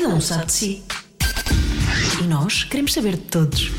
Cada um sabe de si. E nós queremos saber de todos.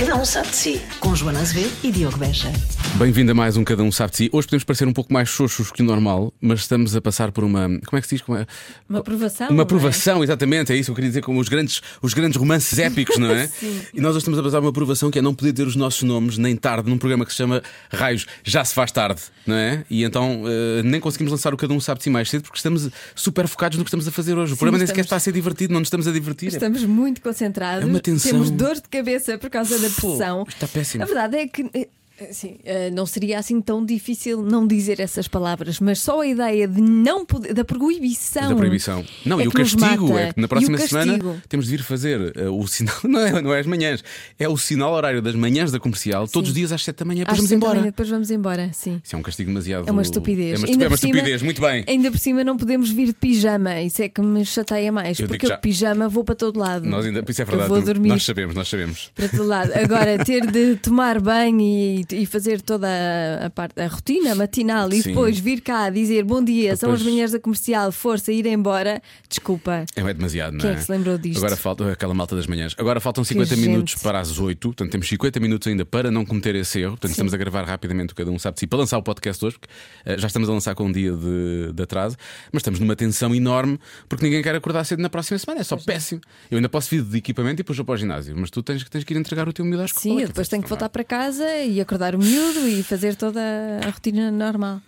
Cada um sabe de si. Com Joana Azevedo e Diogo Beja. Bem-vindo a mais um Cada Um Sabe de Si. Hoje podemos parecer um pouco mais xoxos que o normal, mas estamos a passar por uma. Como é que se diz? Como é? Uma aprovação. Uma é? aprovação, exatamente, é isso que eu queria dizer, como os grandes, os grandes romances épicos, não é? Sim. E nós hoje estamos a passar uma aprovação que é não poder ter os nossos nomes nem tarde num programa que se chama Raios, já se faz tarde, não é? E então eh, nem conseguimos lançar o Cada Um Sabe de Si mais cedo porque estamos super focados no que estamos a fazer hoje. O programa nem sequer está a ser divertido, não nos estamos a divertir. Estamos muito concentrados. É uma tensão. Temos dor de cabeça por causa da Pô, pressão. está péssimo. A verdade é que. Assim, eh, não seria assim tão difícil não dizer essas palavras, mas só a ideia de não poder, da proibição. Da proibição. Não, é e o castigo é que na próxima semana temos de vir fazer eh, o sinal, não é, não é as manhãs, é o sinal horário das manhãs da comercial, todos os dias às 7 da manhã, depois Às vamos embora. manhã, Depois vamos embora, sim. Isso é um castigo demasiado. É uma estupidez. É uma, estu- Ainda é uma por cima- estupidez, muito bem. Ainda por cima não podemos vir de pijama, isso é que me chateia mais, Eu porque eu de pijama vou para todo lado. Nós ainda, isso é Eu verdade. vou dormir Nós sabemos, nós sabemos. para todo lado. Agora, ter de tomar banho e, e fazer toda a, parte, a rotina matinal e Sim. depois vir cá dizer bom dia, são as Depois- manhãs da comercial, força, ir embora, desculpa. É, é demasiado, não Quem é? é que se lembrou disto? Agora falta aquela malta das manhãs. Agora faltam 50 gente. minutos para as 8, portanto temos 50 minutos ainda para não cometer esse erro. Portanto, estamos a gravar rapidamente o cada um sabe de si para lançar o podcast hoje, porque eh, já estamos a lançar com um dia de, de atraso, mas estamos numa tensão enorme porque ninguém quer acordar cedo na próxima semana. É só péssimo. Eu ainda posso vir de equipamento e depois vou para o ginásio, mas tu tens, tens que ir entregar o teu miúdo à escola. Sim, eu depois tenho que é? voltar para casa e acordar o miúdo e fazer toda a rotina normal.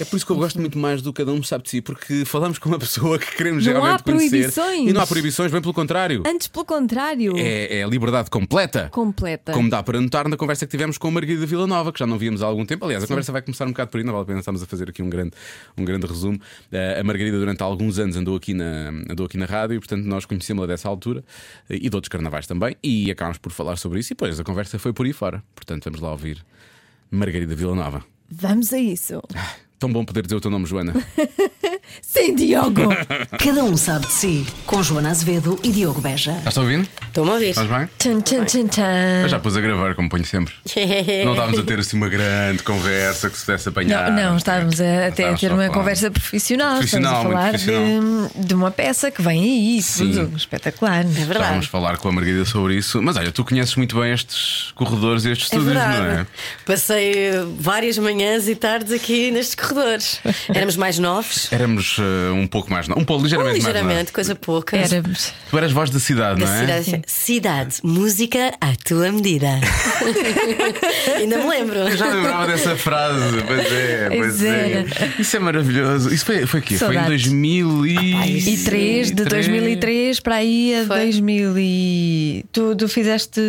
É por isso que eu gosto muito mais do cada um sabe de si, porque falamos com uma pessoa que queremos Não há realmente conhecer. proibições. E não há proibições, bem pelo contrário. Antes, pelo contrário, É, é a liberdade completa. completa. Como dá para notar na conversa que tivemos com a Margarida Villanova, que já não víamos há algum tempo. Aliás, a conversa vai começar um bocado por aí, não vale a pena estarmos a fazer aqui um grande, um grande resumo. Eh, a Margarida, durante alguns anos, andou aqui na, andou aqui na rádio e, portanto, nós conhecemos-la dessa altura eh, e de outros carnavais também. E acabámos por falar sobre isso e depois a conversa foi por aí fora. Portanto, vamos lá ouvir Margarida Villanova. Vamos a isso. Tão bom poder dizer o teu nome, Joana. Sim, Diogo! Cada um sabe de si. Com Joana Azevedo e Diogo Beja. Estás ouvindo? Estou-me a ouvir. Estás bem? Tchan, tchan, tchan, tchan. Eu já pus a gravar, como ponho sempre. Não estávamos a ter assim uma grande conversa que se pudesse apanhar. Não, não, estávamos a, até a Estávamos ter a uma falar. conversa profissional. Profissional, Estamos a muito falar de, de uma peça que vem aí, Sim. tudo espetacular. É verdade. vamos falar com a Margarida sobre isso. Mas olha, tu conheces muito bem estes corredores e estes É estúdios, não é? Passei várias manhãs e tardes aqui nestes corredores. Éramos mais novos. Éramos eh, um pouco mais. Um pouco ligeiramente, mais. ligeiramente, coisa pouca. Éramos. Tu eras voz da cidade, Da não é? cidade, cidade, música à tua medida. Ainda me lembro. Eu já lembrava dessa frase. Pois é, pois é. Isso é maravilhoso. Isso foi, foi o quê? Foi em Saudades. 2000 e... E 3, de 2003 para aí a Foi. 2000 e... Tu, tu fizeste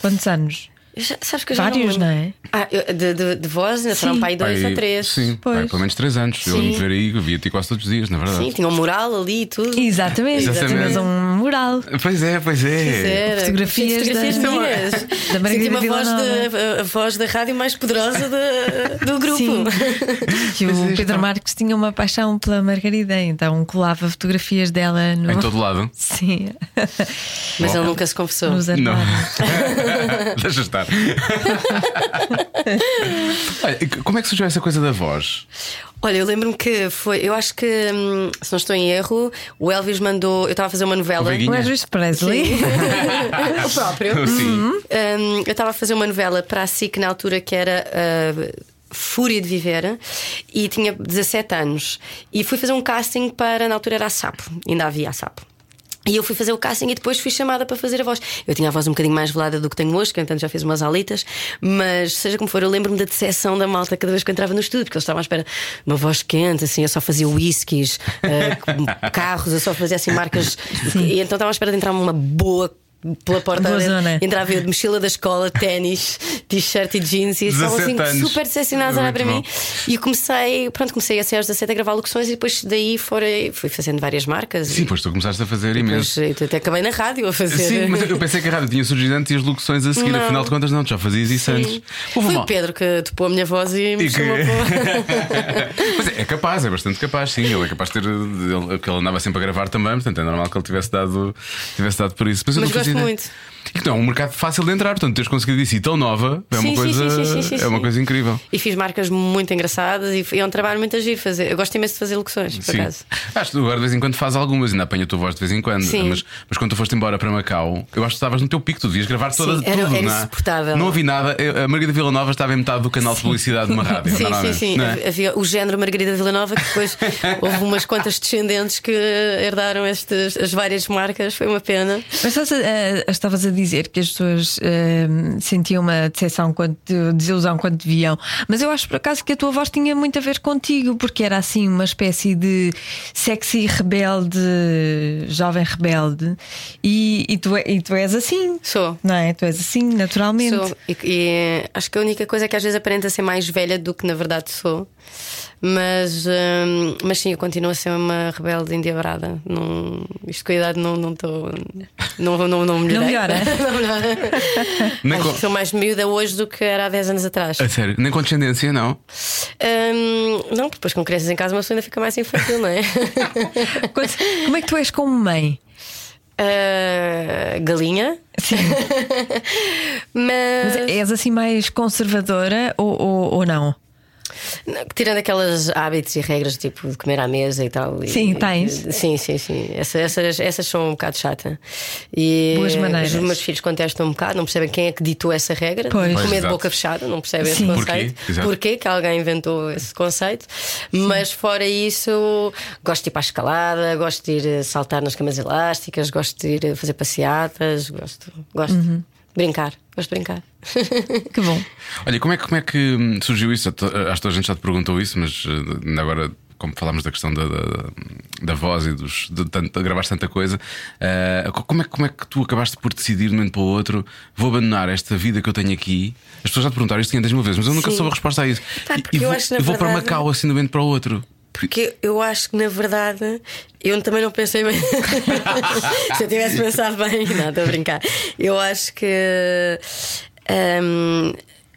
quantos anos? Já- Sabes que eu já Vários, não, não é? Ah, eu- de, de, de voz, ainda foram para aí dois Pai, ou três. Sim, Pois. pai, pelo menos 3 anos. Eu Sim. lembro de ver aí, eu via-te quase todos os dias, na verdade. Sim, tinha um mural ali e tudo. Exatamente, Exatamente. tínhamos um mural. Pois é, pois é. Era. Fotografias Fotografias da- minhas. da Margarida Senti uma voz, de, a, voz da rádio mais poderosa da- do grupo. Sim. Que o é, Pedro está. Marques tinha uma paixão pela Margarida, então colava fotografias dela no. Em todo lado. Sim, Mas ele nunca se confessou. nos Não. Deixa estar. Olha, como é que surgiu essa coisa da voz? Olha, eu lembro-me que foi. Eu acho que, hum, se não estou em erro, o Elvis mandou. Eu estava a fazer uma novela. O. O Elvis Presley. o próprio. Sim. Hum, eu estava a fazer uma novela para a SIC na altura que era. ah, Fúria de Viver e tinha 17 anos e fui fazer um casting para na altura era a Sapo, ainda havia a Sapo. E eu fui fazer o casting e depois fui chamada para fazer a voz. Eu tinha a voz um bocadinho mais velada do que tenho hoje, que entanto já fiz umas alitas, mas seja como for, eu lembro-me da decepção da malta cada vez que eu entrava no estúdio, porque eles estavam à espera de uma voz quente, assim, eu só fazia whiskies, eh, carros, eu só fazia assim marcas. E então estava à espera de entrar uma boa. Pela porta Boa zona. entrava eu de mochila da escola, ténis, t-shirt e jeans, e estavam 17 assim anos. super decepcionados a olhar Muito para bom. mim. E eu comecei, pronto, comecei a ser aos 17 a gravar locuções e depois daí fora, fui fazendo várias marcas. Sim, e pois tu começaste a fazer imenso. depois, eu até acabei na rádio a fazer. Sim, mas eu pensei que a rádio tinha surgido antes e as locuções a seguir, Não. afinal de contas, não, tu já fazias isso antes. Houve Foi o Pedro que topou a minha voz e me E que- chamou é, é capaz, é bastante capaz, sim. Ele é capaz de ter. Ele, que ele andava sempre a gravar também, portanto é normal que ele tivesse dado, tivesse dado por isso. Mas eu Mas gosto muito. E que não é um mercado fácil de entrar, portanto, teres conseguido isso e tão nova é uma sim, coisa, sim, sim, sim, é uma coisa incrível. E fiz marcas muito engraçadas e foi- é um trabalho muito agir fazer. Eu gosto imenso de fazer locuções, por Sim. acaso. Acho que tu agora de vez em quando faz algumas, ainda apanha a tua voz de vez em quando. Sim. Mas, mas quando tu foste embora para Macau, eu acho que estavas no teu pico, tu devias gravar toda, Sim, era- tudo. era não é? insuportável. Não ouvi nada. A Margarida Vila Nova estava em metade do canal de publicidade de uma rádio. Sim, sim, sim. não é? Havia o género Margarida Villanova, que depois houve umas quantas descendentes que herdaram estas, as várias marcas. Foi uma pena. Mas estavas a, a- estavas a dizer que as pessoas eh, sentiam uma decepção, quando, desilusão quando te viam, mas eu acho por acaso que a tua voz tinha muito a ver contigo, porque era assim uma espécie de sexy rebelde, jovem rebelde, e, e, tu, é- e tu és assim, Sou. não é? Tu és assim, naturalmente. Sou. E, e acho que a única coisa é que às vezes aparenta ser mais velha do que na verdade sou. Mas, hum, mas sim, eu continuo a ser uma rebelde endiabrada. Não, isto com a idade não não estou. Não, não, não, melhorei. melhora? não melhora. Nem Acho com- que sou mais miúda hoje do que era há 10 anos atrás. A sério, nem com descendência, não. Hum, não, porque depois com crianças em casa uma pessoa ainda fica mais infantil, não é? Como é que tu és como mãe? Ah, galinha. Mas, Mas és assim mais conservadora ou, ou, ou não? Tirando aquelas hábitos e regras tipo de comer à mesa e tal. e- Sim, tens. Sim, sim, sim. Essa- essas, essas são um bocado chata. E Boas maneiras. Os meus filhos contestam um bocado, não percebem quem é que ditou essa regra. Pois. de Pois, comer de boca fechada, não percebem Sim. esse Porquê? conceito. Exato. Porquê que alguém inventou esse conceito. Mas fora isso, gosto de ir para a escalada, gosto de ir eh, saltar nas camas elásticas, gosto de ir a fazer passeatas, gosto, gosto Uhum. De brincar, gosto de brincar. Que bom. Olha, como é, que- como é que surgiu isso? Acho que a gente já te perguntou isso, mas ainda agora, como falámos da questão da, da, da voz e dos, de, de gravares tanta coisa, uh, como, é, que- como é que tu acabaste por decidir de um momento para o outro vou abandonar esta vida que eu tenho aqui? As pessoas já te perguntaram isto 500 mil vezes, mas eu nunca Sim. soube a resposta a isso. Pá, E- eu vou, eu vou para Macau assim de um momento para o outro. Porque eu acho que na verdade eu também não pensei bem. Se eu tivesse pensado bem, não, estou a brincar. Eu acho que. hum,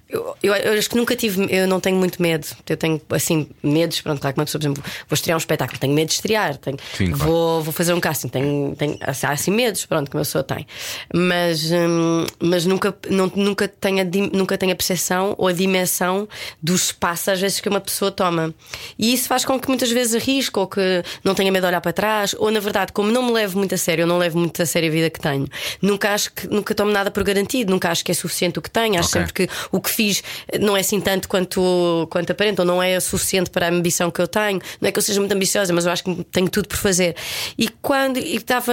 eu, eu, eu acho que nunca tive, eu não tenho muito medo. Eu tenho assim medos. Pronto, claro que uma pessoa, por exemplo, vou estrear um espetáculo, tenho medo de estrear, tenho, Sim, claro. vou, vou fazer um casting, tenho, tenho há assim medos, pronto, que uma pessoa tem. Mas, hum, mas nunca, não, nunca, tenho a, nunca tenho a percepção ou a dimensão do espaço às vezes que uma pessoa toma. E isso faz com que muitas vezes arrisque ou que não tenha medo de olhar para trás, ou na verdade, como não me levo muito a sério, eu não levo muito a sério a vida que tenho, nunca acho que nunca tomo nada por garantido, nunca acho que é suficiente o que tenho, acho Ok. sempre que o que fiz não é assim tanto quanto, quanto aparenta, ou não é suficiente para a ambição que eu tenho. Não é que eu seja muito ambiciosa, mas eu acho que tenho tudo por fazer. E quando e estava.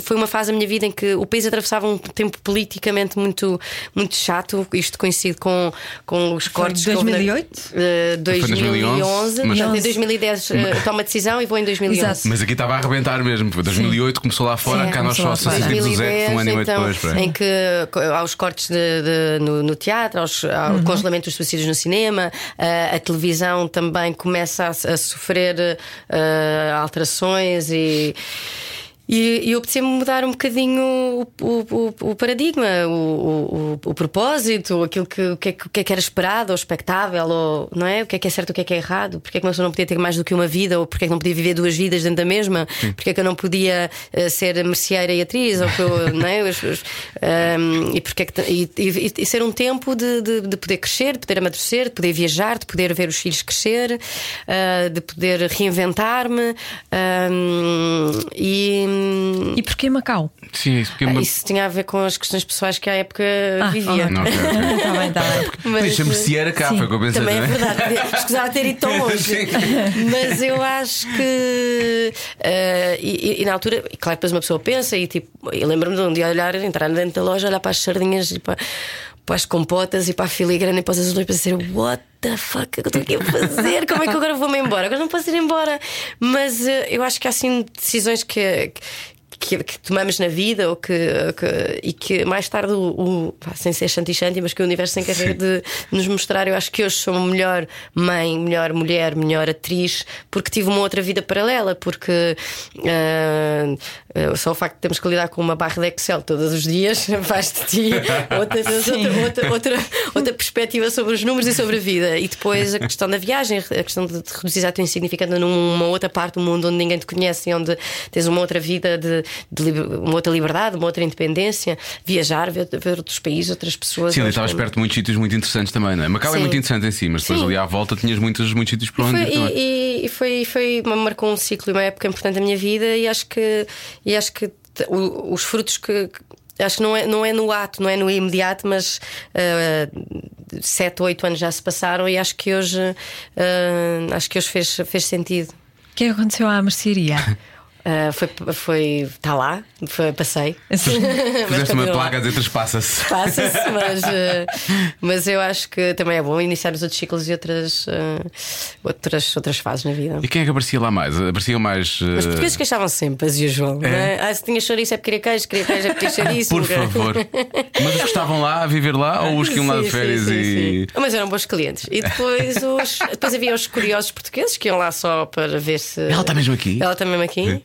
Foi uma fase da minha vida em que o país atravessava um tempo politicamente muito, muito chato, isto coincido com, com os cortes. que houve na- 2008? Eh, 2011, mas- portanto, em 2010 eh, tomo a decisão e vou em 2011. Exato. Mas aqui estava a arrebentar mesmo. Foi 2008 começou lá fora, Sim, cá nós só assistimos o Zé um ano e meio então, depois. em que co- aos cortes de- de- no, no teatro, aos, ao Uhum. congelamento dos suicídios no cinema, a, a televisão também começa a, a sofrer eh, alterações e. E, e eu apetecia mudar um bocadinho o, o- o- o paradigma, o, o- propósito, aquilo que, o, que é, que- é que era esperado ou expectável, ou, não é? O que é que é certo o que é que é errado, porque é que uma pessoa não podia ter mais do que uma vida, ou porque é que não podia viver duas vidas dentro da mesma, porque é que eu não podia eh, ser merceeira e atriz, ou que eu, não é? Os, ehm, e, porque é que, e, e- e ser um tempo de, de, de poder crescer, de poder amadurecer, de poder viajar, de poder ver os filhos crescer, eh, de poder reinventar-me ehm, e. E porquê Macau? Sim, isso. Porque Ah. Isso tinha a ver com as questões pessoais que à época Ah, vivia. ok. Não, ok, ok. Está bem, está bem. Mas, Deixa-me merceeira cá, Sim. foi o que eu pensei. também é é? verdade, escusava ter ido tão longe. Mas eu acho que. eh, e, e- na altura, e claro que depois uma pessoa pensa e tipo, eu lembro-me de um dia olhar, entrar dentro da loja, olhar para as sardinhas e para, para as compotas e para a filigrana e para os azulejos e pensar, what the fuck, o que eu estou aqui a fazer? Como é que agora vou-me embora? Agora não posso ir embora. Mas eh, eu acho que há assim decisões que. que, que tomamos na vida ou que, que- e que mais tarde o, o- pá, sem ser shanti-shanti, mas que o universo tem carreira de nos mostrar. Eu acho que hoje sou uma melhor mãe, melhor mulher, melhor atriz, porque tive uma outra vida paralela, porque ah, só o facto de termos que lidar com uma barra de Excel todos os dias faz de ti outra, outra, outra, outra, outra perspectiva sobre os números e sobre a vida. E depois a questão da viagem, a questão de te reduzir a tua insignificância numa outra parte do mundo onde ninguém te conhece e onde tens uma outra vida de, de uma outra liberdade, uma outra independência, viajar, ver, ver outros países, outras pessoas. Sim, ali estavas perto de muitos sítios muito interessantes também, não é? Macau é Sim. muito interessante em si, mas depois Sim. ali à volta tinhas muitos, muitos sítios para onde Foi- ir também. e, e foi, foi marcou um ciclo e uma época importante da minha vida e acho que, e acho que o- os frutos que. Acho que não é, não é no ato, não é no imediato, mas uh, sete, oito anos já se passaram e acho que hoje uh, acho que hoje fez, fez sentido. O que é que aconteceu à mercearia? Uh, foi, foi, está lá, foi, passei. Fizeste uma placa a dizer traspassa-se. Passa-se, mas, eh, mas eu acho que também é bom iniciar os outros ciclos e outras, eh, outras, outras fases na vida. E quem é que aparecia lá mais? Apareciam mais. Os portugueses queixavam sempre, as usual. não é? Ah, se tinha chouriço é porque queria queijo, queria queijo é porque queria chouriço. Por favor. Mas os que estavam lá a viver lá ou os que iam lá de Sim, sim, férias sim, e. sim. Mas eram bons clientes. E depois, os, depois havia os curiosos portugueses que iam lá só para ver se. Ela está mesmo aqui? Ela está mesmo aqui.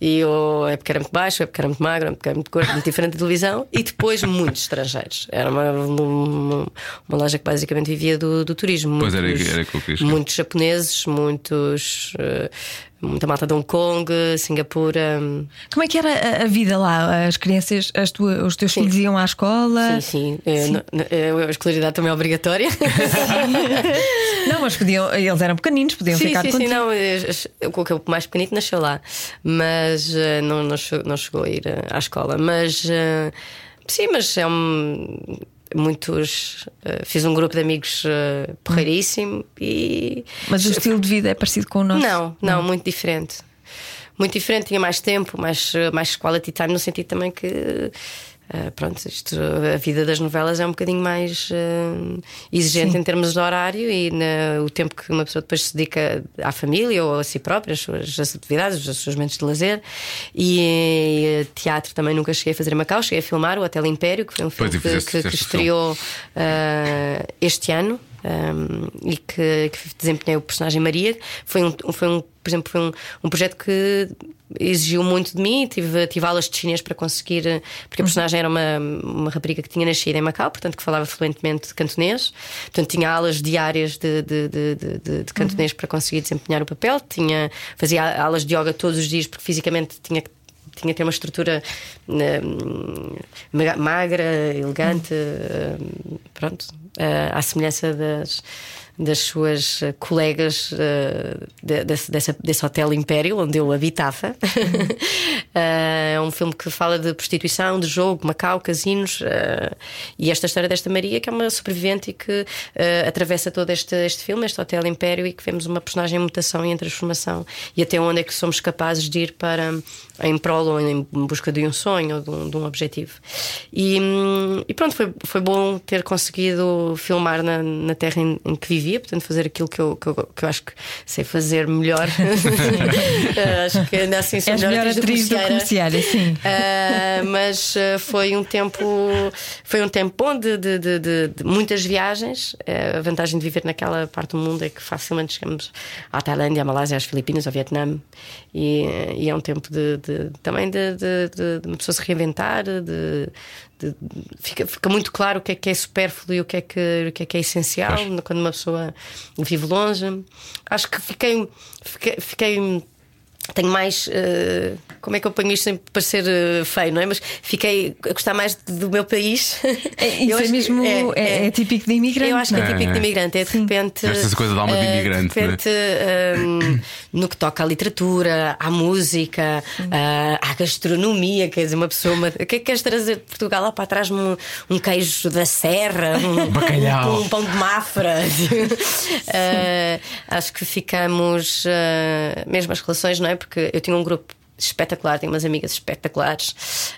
E eu, é porque era muito baixo, é porque era muito magro, é porque era muito gordo, muito diferente da televisão. E depois muitos estrangeiros. Era uma, uma, uma loja que basicamente vivia do, do turismo. Pois era- Muitos- era o que eu. Muitos japoneses, muitos. eh, muita malta de Hong Kong, Singapura. Como é que era a- a vida lá? As crianças, as tua- os teus filhos iam à escola? Sim, sim. Eh, n- n- eh, A escolaridade também é obrigatória. Não, mas podiam, eles eram pequeninos, podiam Sim, ficar sim, sim, contigo. não. eh, O que o mais pequenito nasceu lá, mas eh, não, não, chegou, não chegou a ir eh, à escola. Mas eh, sim, mas é um. Muitos. eh, fiz um grupo de amigos eh, porreiríssimo e. Mas o estilo de vida é parecido com o nosso? Não, não, muito diferente. Muito diferente, tinha mais tempo, mais, mais quality time, no sentido também que. Eh, pronto, isto, a vida das novelas é um bocadinho mais eh, exigente em termos de horário e na- o tempo que uma pessoa depois se dedica à família ou a si própria, as suas as atividades, os seus momentos de lazer. E, eh, teatro também nunca cheguei a fazer em Macau, cheguei a filmar o Hotel Império, que foi um filme Pois, e que, que- que estreou eh, este ano. um, e que, que desempenhei o personagem Maria. Foi um, foi um por exemplo, foi um, um projeto que exigiu muito de mim. Tive, tive aulas de chinês para conseguir, porque a personagem era uma, uma rapariga que tinha nascido em Macau, portanto, que falava fluentemente cantonês. Portanto, tinha aulas diárias de, de, de, de, de- cantonês para conseguir desempenhar o papel. Tinha, fazia aulas de yoga todos os dias, porque fisicamente tinha que tinha que ter uma estrutura hum, magra- elegante, hum, pronto, à semelhança das, das suas eh, colegas de- desse, dessa- desse Hotel Império, onde eu habitava. Eh, É um filme que fala de prostituição, de jogo, Macau, casinos eh, e esta história desta Maria, que é uma sobrevivente e que atravessa todo este, este filme, este Hotel Império, e que vemos uma personagem em mutação e em transformação e até onde é que somos capazes de ir para em prol ou em busca de um sonho ou de um, de um objetivo. E, hum, e pronto, foi, foi bom ter conseguido filmar na, na terra em, em que vivia, portanto, fazer aquilo que eu, que eu, que eu acho que sei fazer melhor. Eh, acho que ainda assim sou És melhor atriz atriz do comerciária. sim. Uh, mas uh, foi um tempo foi um tempo bom de, de- de- de- de muitas viagens. Uh, a vantagem de viver naquela parte do mundo é que facilmente chegamos à Tailândia, à Malásia, às Filipinas, ao Vietnã. E, e é um tempo de, de- também de, de- de- uma pessoa se reinventar, de, de- fica, fica muito claro o que é que é supérfluo e o que é que, o que, é, que é essencial quando uma pessoa vive longe. Acho que fiquei, fiquei, fiquei tenho mais. eh, como é que eu ponho isto sem parecer eh, feio, não é? Mas fiquei a gostar mais do meu país. É, isso Eu é acho que mesmo. É, é típico de imigrante. Eu acho que é não típico É. de imigrante. É de repente. Essa coisa da alma de eh, imigrante, De repente, hum, no que toca à literatura, à música, ah, à gastronomia, quer dizer, uma pessoa. Uma, o que é que queres trazer de Portugal? Lá para trás um, um queijo da serra, um, Bacalhau. um, um pão de mafra. Ah, acho que ficamos. ah, mesmo as relações, não é? Porque eu tinha um grupo espetacular, tinha umas amigas espetaculares.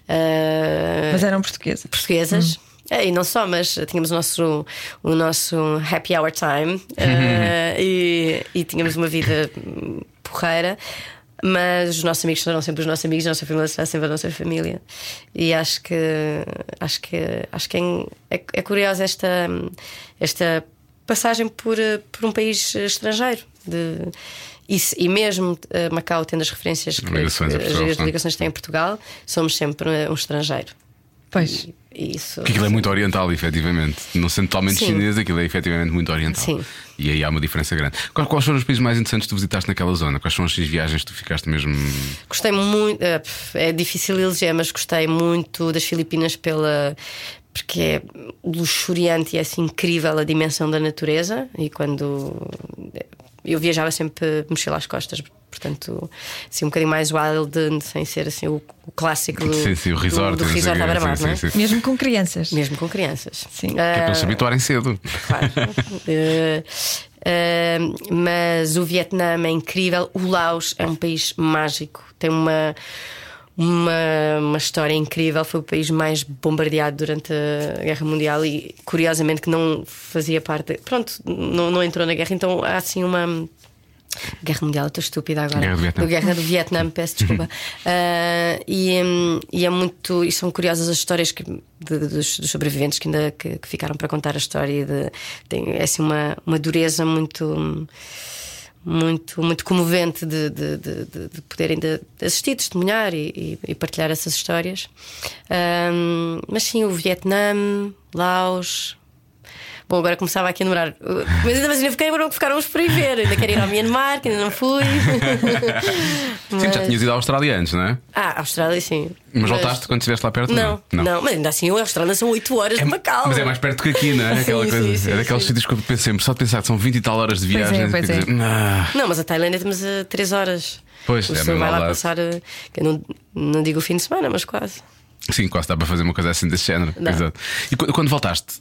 ah, Mas eram portuguesas. portuguesas. É, e não só, mas tínhamos o nosso, o nosso happy hour time eh, e, e tínhamos uma vida hum, porreira. Mas os nossos amigos serão sempre os nossos amigos, a nossa família será sempre a nossa família. E acho que acho que acho que é, é, é curiosa esta esta passagem por, eh, por um país estrangeiro. De, e, e mesmo eh, Macau tendo as referências que, Ligações que Portugal, as ligações que têm em Portugal, somos sempre eh, um estrangeiro. Pois. E- isso. Porque aquilo é muito oriental, efetivamente. Não sendo totalmente Sim. chinês, aquilo é efetivamente muito oriental. Sim. E aí há uma diferença grande. Quais, quais foram os países mais interessantes que tu visitaste naquela zona? Quais são as viagens que tu ficaste mesmo. Gostei muito, é, pff, é difícil eleger, mas gostei muito das Filipinas pela. Porque é luxuriante e é assim incrível a dimensão da natureza. E quando eu viajava sempre mochila às costas, portanto, assim um bocadinho mais wild, sem ser assim o, o clássico do, Sim, sim, o resort, do, do resort Sim, é? sim, sim. Mesmo com crianças. Mesmo com crianças. Sim. Que é para eles se Ah, habituarem cedo. Claro. Eh, eh, mas o Vietnã é incrível. O Laos é um país mágico. Tem uma, uma, uma história incrível. Foi o país mais bombardeado durante a Guerra Mundial e, curiosamente, que não fazia parte. Pronto, não, não entrou na guerra. Então há assim uma. Guerra Mundial, estou estúpida agora. Guerra do Vietnã. Guerra do Vietnã, peço desculpa. Ah, e, hum, e é muito. E são curiosas as histórias que, de- dos, dos sobreviventes que ainda que, que ficaram para contar a história. De, tem é assim uma, uma dureza muito. Muito, muito comovente de, de, de, de- de poderem de assistir, testemunhar e, e- partilhar essas histórias. Ahm, mas sim, o Vietnã, Laos, Bom, agora começava aqui a demorar. Mas ainda, mas ainda fiquei, agora ficáramos por aí ver. Ainda quero ir ao Myanmar, que ainda não fui. Sim, já tinhas ido à Austrália antes, não é? Ah, Austrália, sim. Mas, voltaste quando estiveste lá perto? Não, não, mas ainda assim, a Austrália são 8 horas de Macau. Mas é mais perto que aqui, não é? Aquela Sim, coisa. sim, sim, é daqueles sítios que eu penso sempre, só de pensar que são 20 e tal horas de Pois é, viagem. pois é. dizer, "Ah". Não, mas a Tailândia temos a 3 horas. Pois, o é vai lá passar. eh, que não, não digo o fim de semana, mas quase. Sim, quase dá para fazer uma coisa assim desse género. Exato. E qu- quando voltaste, f-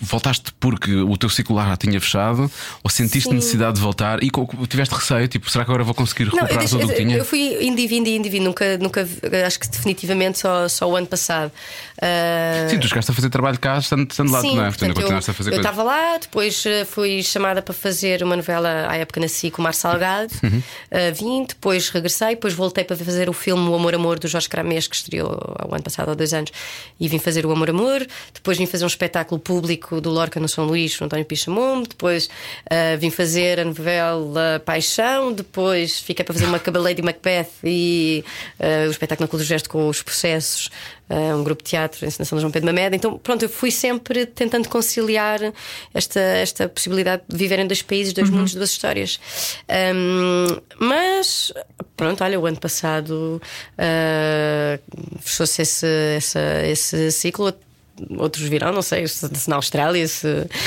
voltaste porque o teu ciclo lá já tinha fechado ou sentiste Sim. necessidade de voltar e tiveste receio? Tipo, será que agora vou conseguir Não, eu, recuperar tudo o que eu, tinha? eu fui indivíduo e indivíduo, nunca, nunca, acho que definitivamente só, só o ano passado. Ah, Sim, tu chegaste a fazer trabalho cá estando, estando lá, Sim, não é? portanto, continuaste eu, a fazer eu estava lá, depois eh, fui chamada para fazer uma novela à época nasci com o Mar Salgado, Uhum. eh, vim, depois regressei, depois voltei para fazer o filme O Amor Amor do Jorge Cramês, que estreou ao ano passado, há dois anos, e vim fazer o Amor Amor, depois vim fazer um espetáculo público do Lorca no São Luís, no António Pichamundo, depois eh, vim fazer a novela Paixão, depois fiquei para fazer uma Lady Macbeth e eh, o espetáculo na Clube do Gesto com os processos, um grupo de teatro, a encenação de João Pedro Mameda. Então, pronto, eu fui sempre tentando conciliar esta, esta possibilidade de viver em dois países, dois mundos, duas histórias. Ahm, mas, pronto, olha, o ano passado ah, fechou-se esse, essa- esse ciclo. Outros virão, não sei, se se na Austrália, se,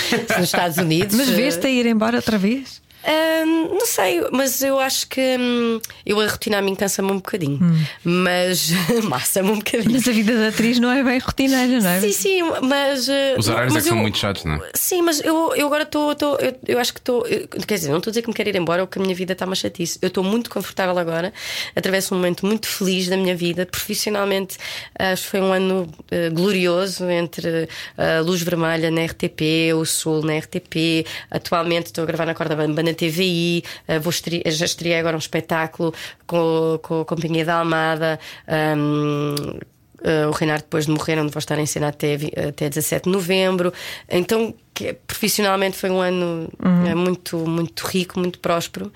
se nos Estados Unidos. Mas vês-te a ir embora outra vez? Hum, não sei, mas eu acho que hum, eu a rotina a mim cansa-me um bocadinho, mas massa-me um bocadinho. Mas a vida da atriz não é bem rotineira, não é? Sim, sim, mas. uh, Os horários é mas que são eu- muito chatos, não é? Sim, mas eu, eu agora estou. Eu, eu acho que estou. Quer dizer, não estou a dizer que me quero ir embora ou que a minha vida está uma chatice. Eu estou muito confortável agora, atravesso um momento muito feliz da minha vida. Profissionalmente, acho que foi um ano uh, glorioso entre a Luz Vermelha na RTP, o Sul na RTP. Atualmente estou a gravar na Corda Bamba na TVI. uh, vou já estreiei agora um espetáculo com, com a Companhia da Almada. um, Uh, o Reinaldo depois de morrer, onde vou estar em cena até, até 17 de novembro. Então, que, profissionalmente foi um ano uh, muito, muito rico, muito próspero.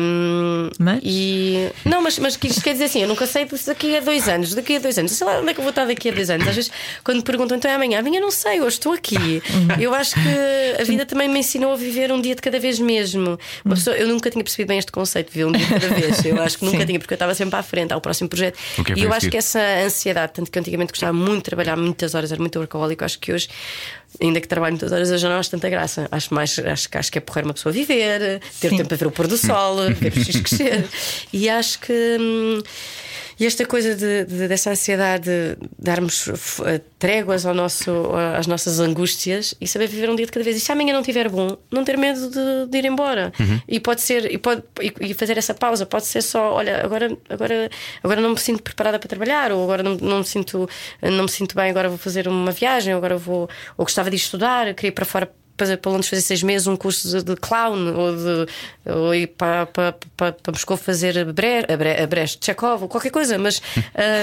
Um, Mas? E, não, mas, mas isto quer dizer assim: eu nunca sei disso daqui a dois anos, daqui a dois anos, sei lá onde é que eu vou estar daqui a dois anos. Às vezes, quando me perguntam, então é amanhã, amanhã não sei, hoje estou aqui. Eu acho que a vida também me ensinou a viver um dia de cada vez mesmo. Uma pessoa, eu nunca tinha percebido bem este conceito, viver um dia de cada vez. Eu acho que nunca Sim. tinha, porque eu estava sempre à frente, ao próximo projeto. É e eu acho que essa ansiedade, tanto que antigamente gostava muito de trabalhar muitas horas, era muito workaholic, acho que hoje, ainda que trabalho muitas horas, eu já não acho tanta graça. Acho mais, acho, que- acho que é porrer uma pessoa viver, ter Sim. tempo para ver o pôr do sol, ver os filhos crescer. E acho que. hum, e esta coisa de, de- dessa ansiedade de darmos eh, tréguas ao nosso, às nossas angústias e saber viver um dia de cada vez. E se amanhã não estiver bom, não ter medo de, de ir embora. E pode ser, e, pode, e, fazer essa pausa. Pode ser só: olha, agora, agora, agora não me sinto preparada para trabalhar, ou agora não, não, me sinto, não me sinto bem, agora vou fazer uma viagem, agora vou, ou gostava de ir estudar, queria ir para fora para, para Londres fazer seis meses um curso de, de clown ou, de, ou ir para, para, para, para Moscou fazer a Brecht, Bre, a Brecht Chekhov ou qualquer coisa, mas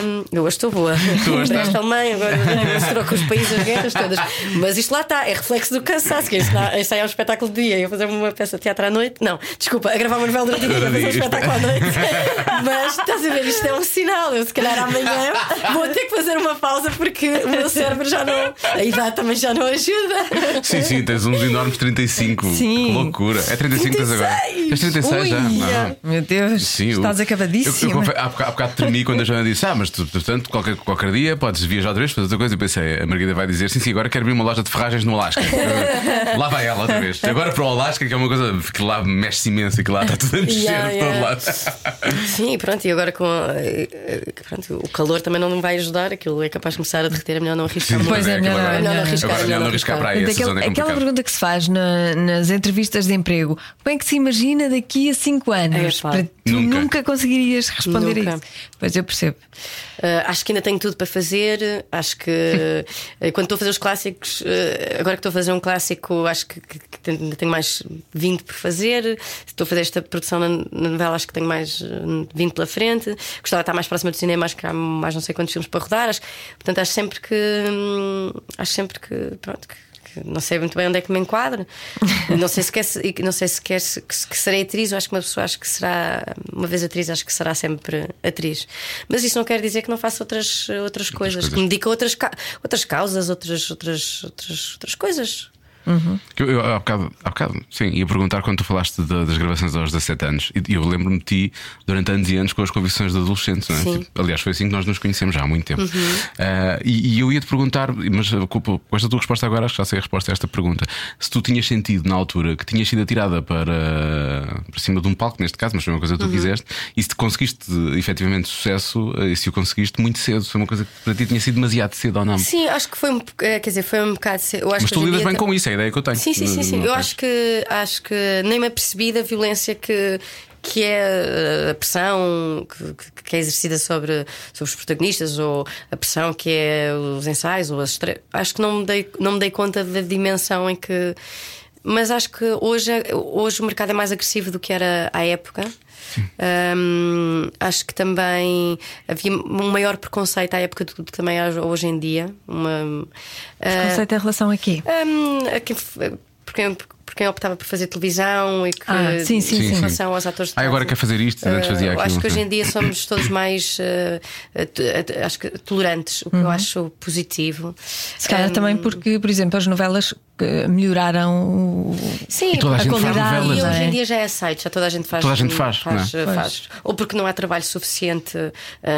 um, eu hoje estou boa. Brecht Alemanha, agora misturou com os países das guerras todas. Mas isto lá está, é reflexo do cansaço, que é ensinar, ensaiar um espetáculo de dia eu fazer uma peça de teatro à noite. Não, desculpa, a gravar uma novela durante o dia fazer um espetáculo à noite. mas estás a ver, isto é um sinal. Eu se calhar amanhã vou ter que fazer uma pausa porque o meu cérebro já não. A idade também já não ajuda. Sim, sim, tens uns enormes 35. Sim. Que loucura. É 35 tens agora. 36. Tens 36 já. Ui, Ah. Meu Deus, Sim, estás acabadíssimo. eu, há, bocado, há bocado tremi quando a Joana disse: Ah, mas tu, portanto, qualquer, qualquer dia podes viajar outra vez, fazer outra coisa. E pensei: A Margarida vai dizer: Sim, sim, agora quero abrir uma loja de ferragens no Alasca. Lá vai ela outra vez. Agora para o Alasca, que é uma coisa que lá mexe imenso e que lá está tudo a mexer Yeah, de todo yeah. lado. Sim, pronto, e agora com eh, pronto, o calor também não vai ajudar, aquilo é capaz de começar a derreter, é melhor não arriscar muito. Pois é, melhor não, melhor não melhor arriscar. Agora, melhor melhor não arriscar para aí, essa zona é aquela complicada. Pergunta que se faz na- nas entrevistas de emprego: como é que se imagina daqui a 5 anos? Para tu Nunca. nunca, conseguirias responder Nunca. a isso. Pois eu percebo. Uh, acho que ainda tenho tudo para fazer. Acho que uh, quando estou a fazer os clássicos, uh, agora que estou a fazer um clássico, acho que, que- que tenho- ainda tenho mais 20 por fazer. Estou a fazer esta produção na, na novela, acho que tenho mais uh, 20 pela frente. Gostava de estar mais próxima do cinema, acho que há mais não sei quantos filmes para rodar. Acho, portanto, acho sempre que. hum, acho sempre que. Pronto, que- que não sei muito bem onde é que me enquadro. não sei se quer, não sei se quer se- que, que serei atriz. Eu acho que uma pessoa acho que será uma vez atriz, acho que será sempre atriz. Mas isso não quer dizer que não faça outras outras coisas, coisas. que me dedique a outras outras causas, outras outras outras outras coisas. Que Eu, eu, há, bocado, há bocado, sim, ia perguntar quando tu falaste da- das gravações aos 17 anos. E eu lembro-me de ti durante anos e anos com as convicções de adolescente, não é? Uhum. Tipo, aliás, foi assim que nós nos conhecemos já há muito tempo. Ah, e, e eu ia te perguntar, mas ah, com, esta tua resposta agora, acho que já sei a resposta a esta pergunta. Se tu tinhas sentido na altura que tinhas sido atirada para, para cima de um palco, neste caso, mas foi uma coisa que Uhum. tu quiseste, e se te conseguiste efetivamente sucesso, ah, e se o conseguiste muito cedo, foi uma coisa que para ti tinha sido demasiado cedo ou não? Sim, acho que foi um, eh, quer dizer, foi um bocado. Acho Mas tu lidas bem com isso, é ideia que eu tenho. Sim, sim, sim, sim. Eu acho que acho que nem me apercebi da violência que que é a pressão que, que é exercida sobre, sobre os protagonistas ou a pressão que é os ensaios ou as estre... acho que não me dei não me dei conta da dimensão em que mas acho que hoje, é- hoje o mercado é mais agressivo do que era à época. Hum, acho que também havia um maior preconceito à época do que também há hoje em dia. Uma, ah, Conceito em relação a quê? Hum, a quem, por, quem, por quem optava por fazer televisão e que Ah, sim, sim, Sim, sim. em sim. relação aos atores de Ah, agora quer fazer isto, antes fazia Uh, aquilo. Acho que hoje em dia somos todos mais uh, uh, uh, acho que tolerantes, o que eu acho positivo. Uhum. Se calhar Um, também porque, por exemplo, as novelas melhoraram o- Sim, E toda a a gente faz qualidade, novelas. E não hoje é? em dia já é aceito, já toda a gente faz. Toda a gente faz, faz, é? faz. Ou porque não há trabalho suficiente uh,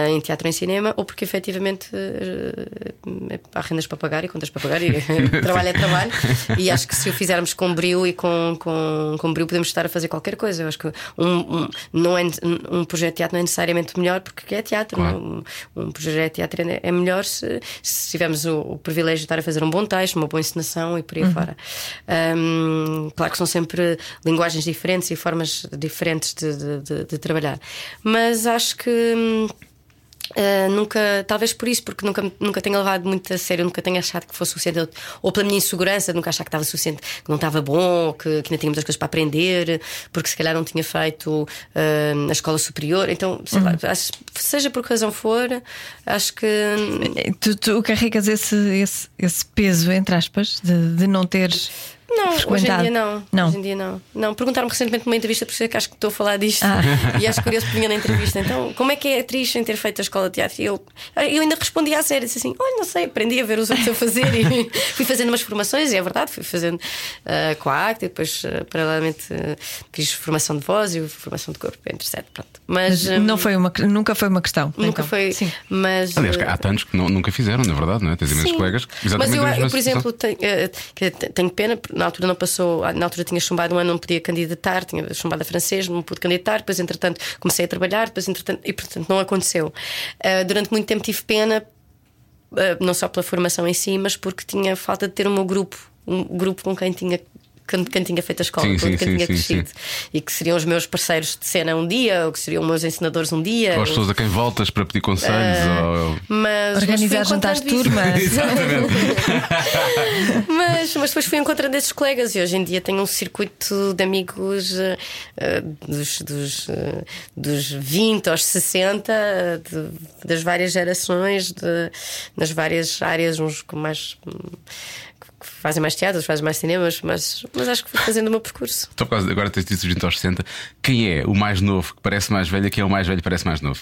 em teatro e em cinema, ou porque efetivamente uh, há rendas para pagar e contas para pagar e trabalho é trabalho. E acho que se o fizermos com brio e com, com, com brio, podemos estar a fazer qualquer coisa. Eu acho que um, um, não é, um projeto de teatro não é necessariamente melhor porque é teatro. Claro. Um, um projeto de teatro é é melhor se, se tivermos o, o privilégio de estar a fazer um bom texto, uma boa encenação e por aí fora. Um, claro que são sempre linguagens diferentes e formas diferentes de, de- de- de trabalhar, mas acho que. Uh, nunca, talvez por isso, porque nunca, nunca tenho levado muito a sério, nunca tenho achado que fosse suficiente, ou, ou pela minha insegurança, nunca achar que estava suficiente, que não estava bom, que, que ainda tinha muitas coisas para aprender, porque se calhar não tinha feito uh, a escola superior. Então, sei lá, acho- seja por que razão for, acho que Tu, tu carregas esse, esse, esse peso, entre aspas, de, de não teres. Não, hoje em dia não. Não. Hoje em dia não. Não, perguntaram-me recentemente numa entrevista, por isso é que acho que estou a falar disto. Ah. E acho curioso porque vinha na entrevista. Então, como é que é atriz sem ter feito a escola de teatro? E eu, eu ainda respondi à série, disse assim: olha, não sei, aprendi a ver os outros a fazer e fui fazendo umas formações, e é verdade, fui fazendo ah, com a acta e depois, ah, paralelamente, ah, fiz formação de voz e formação de corpo, entre sete, pronto. Mas, Mas hum, não foi uma, nunca foi uma questão. Nunca então. foi. Sim. Mas, Aliás, ah, há tantos que não- nunca fizeram, na verdade, não é? Tens imensos colegas. que Mas eu, eu, por exemplo, tenho, eh, te- tenho pena, na altura não passou, na altura tinha chumbado um ano, não podia candidatar, tinha chumbado a francês, não pude candidatar, depois, entretanto, comecei a trabalhar, depois, entretanto, e portanto não aconteceu. Eh, durante muito tempo tive pena, eh, não só pela formação em si, mas porque tinha falta de ter o meu grupo, um grupo com quem tinha quem, quem tinha feito a escola, Sim, sim, quem sim, tinha sim, crescido. E que seriam os meus parceiros de cena um dia, ou que seriam meus ensinadores um dia. Ou as pessoas a quem voltas para pedir conselhos. ou... Mas, Organizar mas jantares de turma. mas, mas depois fui encontrando esses colegas e hoje em dia tenho um circuito de amigos eh, dos, dos, eh, dos 20 aos 60, eh, de- das várias gerações, de- nas várias áreas, uns com mais. Fazem mais teatro, outros fazem mais cinemas, mas, mas acho que fui fazendo o meu percurso. Só por causa, agora tens dito os 20 aos 60. Quem é o mais novo que parece mais velho e quem é o mais velho que parece mais novo?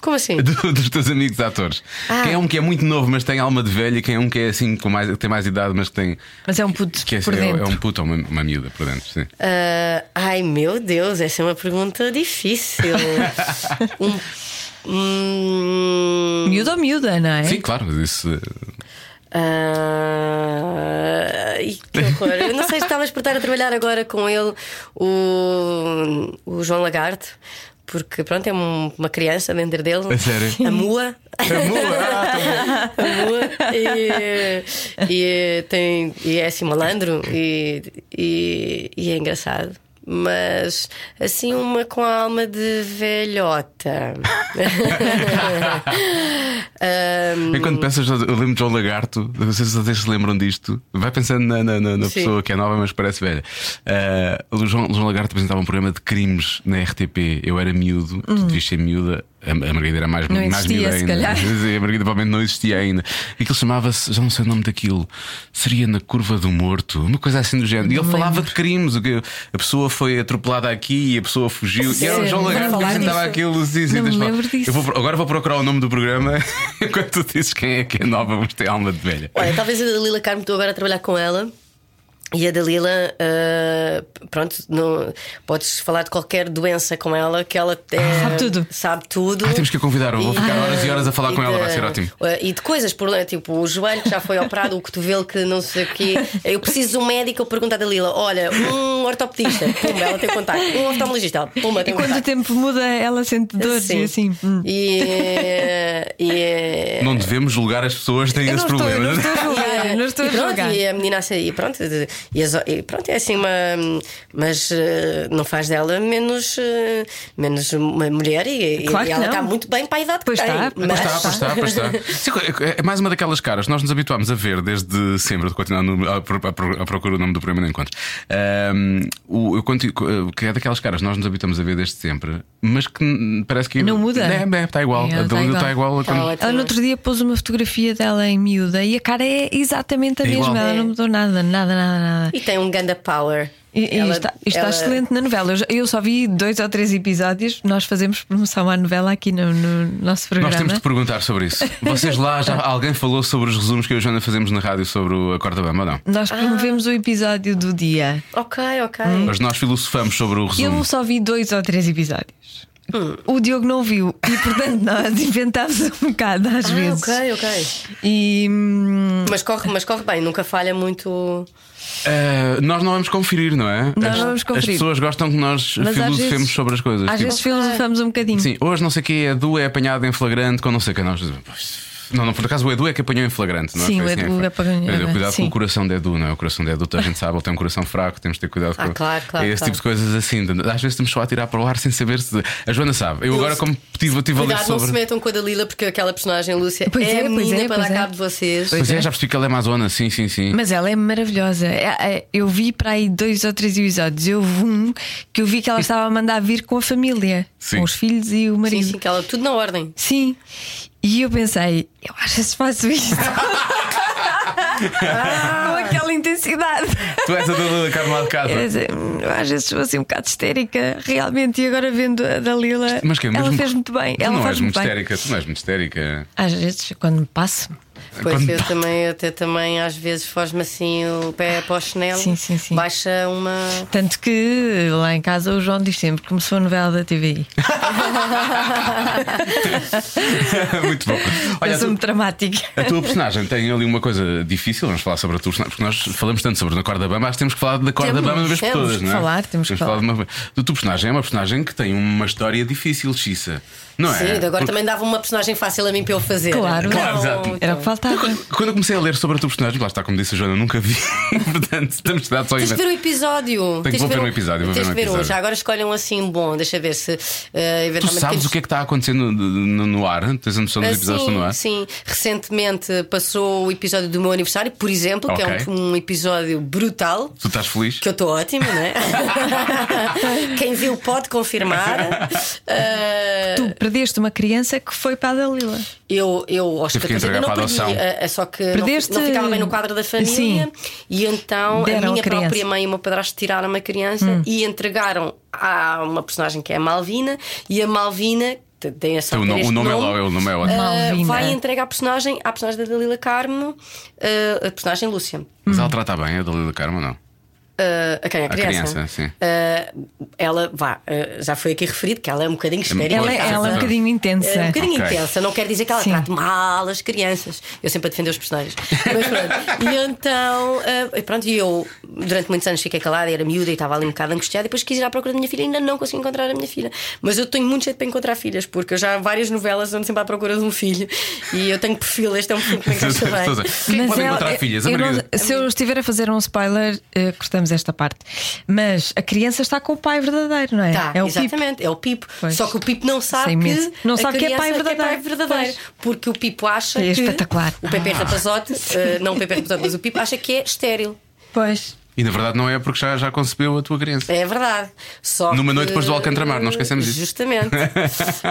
Como assim? Do- dos teus amigos atores. Ah. Quem é um que é muito novo, mas tem alma de velho, e quem é um que é assim, com mais, que tem mais idade, mas que tem. Mas é um puto Que é, por é- dentro. é um puto ou uma, uma miúda por dentro. Sim. Ah, ai meu Deus, essa é uma pergunta difícil. um, hum, Miúda ou miúda, não é? Sim, claro, mas isso. Ah, ai, que horror. Eu não sei se estavas por estar a trabalhar agora com ele, o, o João Lagarde, porque pronto, é um- uma criança dentro dele. A sério? A Mua. Ah, A Mua. E, e, tem, e é assim malandro e, e, e é engraçado. Mas assim, uma com a alma de velhota. Ahm, Enquanto pensas, eu lembro de João Lagarto, não sei se vocês se lembram disto. Vai pensando na, na- na- na pessoa que é nova, mas parece velha. Ah, o João, João Lagarto apresentava um programa de crimes na RTP. Eu era miúdo, tu devias ser miúda. A Margarida era mais. Não mais existia, miúda se ainda. calhar. A Margarida provavelmente não existia ainda. E aquilo chamava-se, já não sei o nome daquilo, seria na Curva do Morto, uma coisa assim do género. E ele falava de crimes, o que a pessoa foi atropelada aqui e a pessoa fugiu. E era o? João Vai Lagarto que apresentava aquilo. Sim, sim, Não me deixa-me lá. lembro disso. Eu vou- agora vou procurar o nome do programa enquanto tu dizes quem é que é nova, mas tem alma de velha. Olha, talvez a Dalila Carmo estou agora a trabalhar com ela. E a Dalila, ah, pronto, não, podes falar de qualquer doença com ela, que ela é- Sabe tudo. Sabe tudo. Ah, temos que a convidar, eu vou E ficar horas e horas a falar e com ela, de- vai ser ótimo. E de coisas, por, tipo o joelho que já foi operado, o cotovelo que não sei o quê. Eu preciso de um médico, eu pergunto à Dalila: olha, um ortopedista, pumba, ela tem contato. Um oftalmologista, ela, pumba, E tem quando o tempo muda, ela sente dores Sim. e assim. hum. E, e, Não devemos julgar as pessoas que têm esse não estou, eu problema. não estou a julgar, não estou a e pronto, julgar. e a menina e pronto, e, as- e pronto, é assim uma. Mas eh, não faz dela menos, eh, menos uma mulher e, Claro e ela não. está muito bem para a idade Pois que tem. está, pois Pois mas- está, pois está, pois está. Sim, é- é mais uma daquelas caras que nós nos habituámos a ver desde sempre, de continuar no, a, a a procura o nome do programa não encontro. Ahm, o, eu continuo, que é daquelas caras que nós nos habituamos a ver desde sempre, mas que parece que. Não muda. É, é, está igual. É, a está Dalila igual. está igual. a Está quando- ótimo. Ela no outro dia pôs uma fotografia dela em miúda e a cara é exatamente a É mesma. igual. Ela não mudou nada, nada, nada, nada. E tem um ganda power. E, e Ela- está, está ela- excelente na novela. Eu, eu só vi dois ou três episódios. Nós fazemos promoção à novela aqui no, no nosso programa. Nós temos de perguntar sobre isso. Vocês lá, já alguém falou sobre os resumos que eu e a Joana fazemos na rádio sobre o- a corda bamba ou não? Nós promovemos o episódio do dia. Ok, ok. Mas nós filosofamos sobre o resumo. Eu só vi dois ou três episódios. O Diogo não viu e, portanto, nós inventámos um bocado às Ah, vezes. ok, ok. E hum, Mas corre, mas corre bem, nunca falha muito. Uh, nós não vamos conferir, não é? Nós as, não vamos conferir. as pessoas gostam que nós Mas filosofemos sobre as coisas. às Tipo, vezes filosofamos um bocadinho. Sim, hoje não sei o que é Edu é apanhado em flagrante com não sei o que nós dizemos, "Pois, Não, não, por acaso o Edu é que apanhou em flagrante, não é? Sim, Foi o assim, Edu foi. apanhou em dizer, Cuidado sim. com o coração de Edu, não é? O coração de Edu, toda a gente sabe, ele tem um coração fraco, temos de ter cuidado Ah, com claro, claro, é esse claro. tipo de coisas assim. Às vezes estamos só a tirar para o ar sem saber se. A Joana sabe. Eu agora, como tive, tive a ler Cuidado, não sobre. se metam com a Dalila, porque aquela personagem, Lúcia, Pois é, é, menina é, para pois dar é. cabo de vocês. Pois é, é. já percebi que ela é amazona, sim, sim, sim. Mas ela é maravilhosa. É, é, Eu vi para aí dois ou três episódios. Eu vi um que eu vi que ela estava a mandar vir com a família, Sim. com os filhos e o Sim, marido. sim, que ela tudo na ordem. Sim. E eu pensei, eu às vezes faço isto. com aquela intensidade. Tu és a Dalila Carmo de casa. Eu, "Hum, eu às vezes sou assim um bocado histérica, realmente. E agora vendo a Dalila, Mas que é ela fez muito bem. Tu ela não és muito muito bem. histérica, tu não és muito histérica. Às vezes, quando me passo. Pois Quando- eu também, até também às vezes foge-me assim o pé para o chinelo, Sim, sim, sim. baixa uma. Tanto que lá em casa o João diz sempre que começou a novela da TVI. muito bom. Olha, eu a sou tu- muito dramática. A tua personagem tem ali uma coisa difícil, vamos falar sobre a tua personagem, porque nós falamos tanto sobre a corda bamba, acho que temos que falar da corda Temos, bamba uma vez por temos todas, não é? falar, temos que falar de uma... A tua personagem é uma personagem que tem uma história difícil, Xissa. Não é? Sim, agora Porque- também dava uma personagem fácil a mim para eu fazer. Claro. Claro, Não, exato. Era o que faltava. faltava. Quando eu comecei a ler sobre a tua personagem, lá está, como disse a Joana, nunca vi. Portanto, estamos dados só Tens ver o episódio. Tenho- Tens vou de ver um episódio, Tens ver de um ver um. Já agora escolham assim um bom. Deixa ver se eh, Tu eventualmente. sabes temos- o que é que está acontecendo no, no, no ar? Tens a noção dos Ah, episódios que estão no ar? Sim, recentemente passou o episódio do meu aniversário, por exemplo, que Ok. é um, um episódio brutal. Tu estás feliz? Que eu estou ótima, não é? Quem viu pode confirmar. Ah, Tu perdeste uma criança que foi para a Dalila. Eu, eu aos Tive que 14 entregar ainda não para a perdi, adoção. é, é só que não, Perdeste- não ficava bem no quadro da família Sim. e então Deram a minha a própria mãe e o meu padrasto tiraram uma criança Hum. e entregaram a uma personagem que é a Malvina e a Malvina te- tem essa O, nome- o nome é nome, logo, o nome é ótimo. Malvina. vai entregar a personagem à personagem da Dalila Carmo, ah, a personagem Lúcia. Mas ela trata bem a Dalila Carmo ou não? Ah, a quem? A A criança? criança, sim. Ah, ela, vá, ah, já foi aqui referido que ela é um bocadinho histérica. Ela, Pois, ela é um bocadinho intensa. É um bocadinho Ok. intensa, não quer dizer que ela Sim. trate mal as crianças. Eu sempre a defender os personagens. Mas pronto. E então, e pronto, e eu durante muitos anos fiquei calada, era miúda e estava ali um bocado angustiada. E depois quis ir à procura da minha filha e ainda não consegui encontrar a minha filha. Mas eu tenho muito jeito para encontrar filhas, porque eu já várias novelas ando sempre à procura de um filho. E eu tenho perfil, este é um perfil que me encaixa bem. A é pode ela- encontrar filhas? A eu não- se eu estiver a fazer um spoiler, eh, esta parte. Mas a criança está com o pai verdadeiro, não é? Tá, é o Pipo. exatamente, é o Pipo. Pois. Só que o Pipo não sabe Sei que, imenso. Não sabe que é pai verdadeiro. verdadeiro. Pois. Porque o Pipo acha É que. espetacular. O Pepe Rapazote, eh, não o Pepe Rapazote, mas o Pipo acha que é estéril. Pois. E na verdade não é porque já, já concebeu a tua criança. É verdade. Só Numa que- noite depois do Alcantramar, não esquecemos disso. Justamente.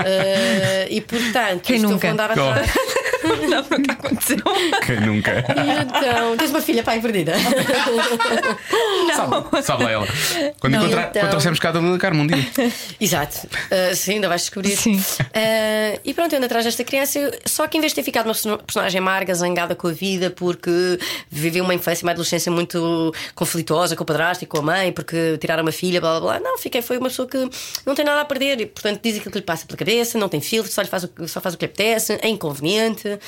Eh, e portanto, Quem nunca? andar Oh. atrás. Não, nunca aconteceu. Quem nunca? E então, tens uma filha pai perdida. Sabe, sabe lá ela. Quando, Não. encontrar, Então- quando trouxermos cá a Dalila Carmo um dia. Exato. Uh, sim, ainda vais descobrir. Sim. Uh, e pronto, eu ando atrás desta criança. Só que em vez de ter ficado uma perso- personagem amarga, zangada com a vida, porque viveu uma infância e uma adolescência muito conflituosa com o padrasto e com a mãe, porque tiraram uma filha, blá blá blá. Não, fiquei, foi uma pessoa que não tem nada a perder e, portanto, diz aquilo que lhe passa pela cabeça, não tem filtro, só, lhe faz o, só faz o que lhe apetece, é inconveniente.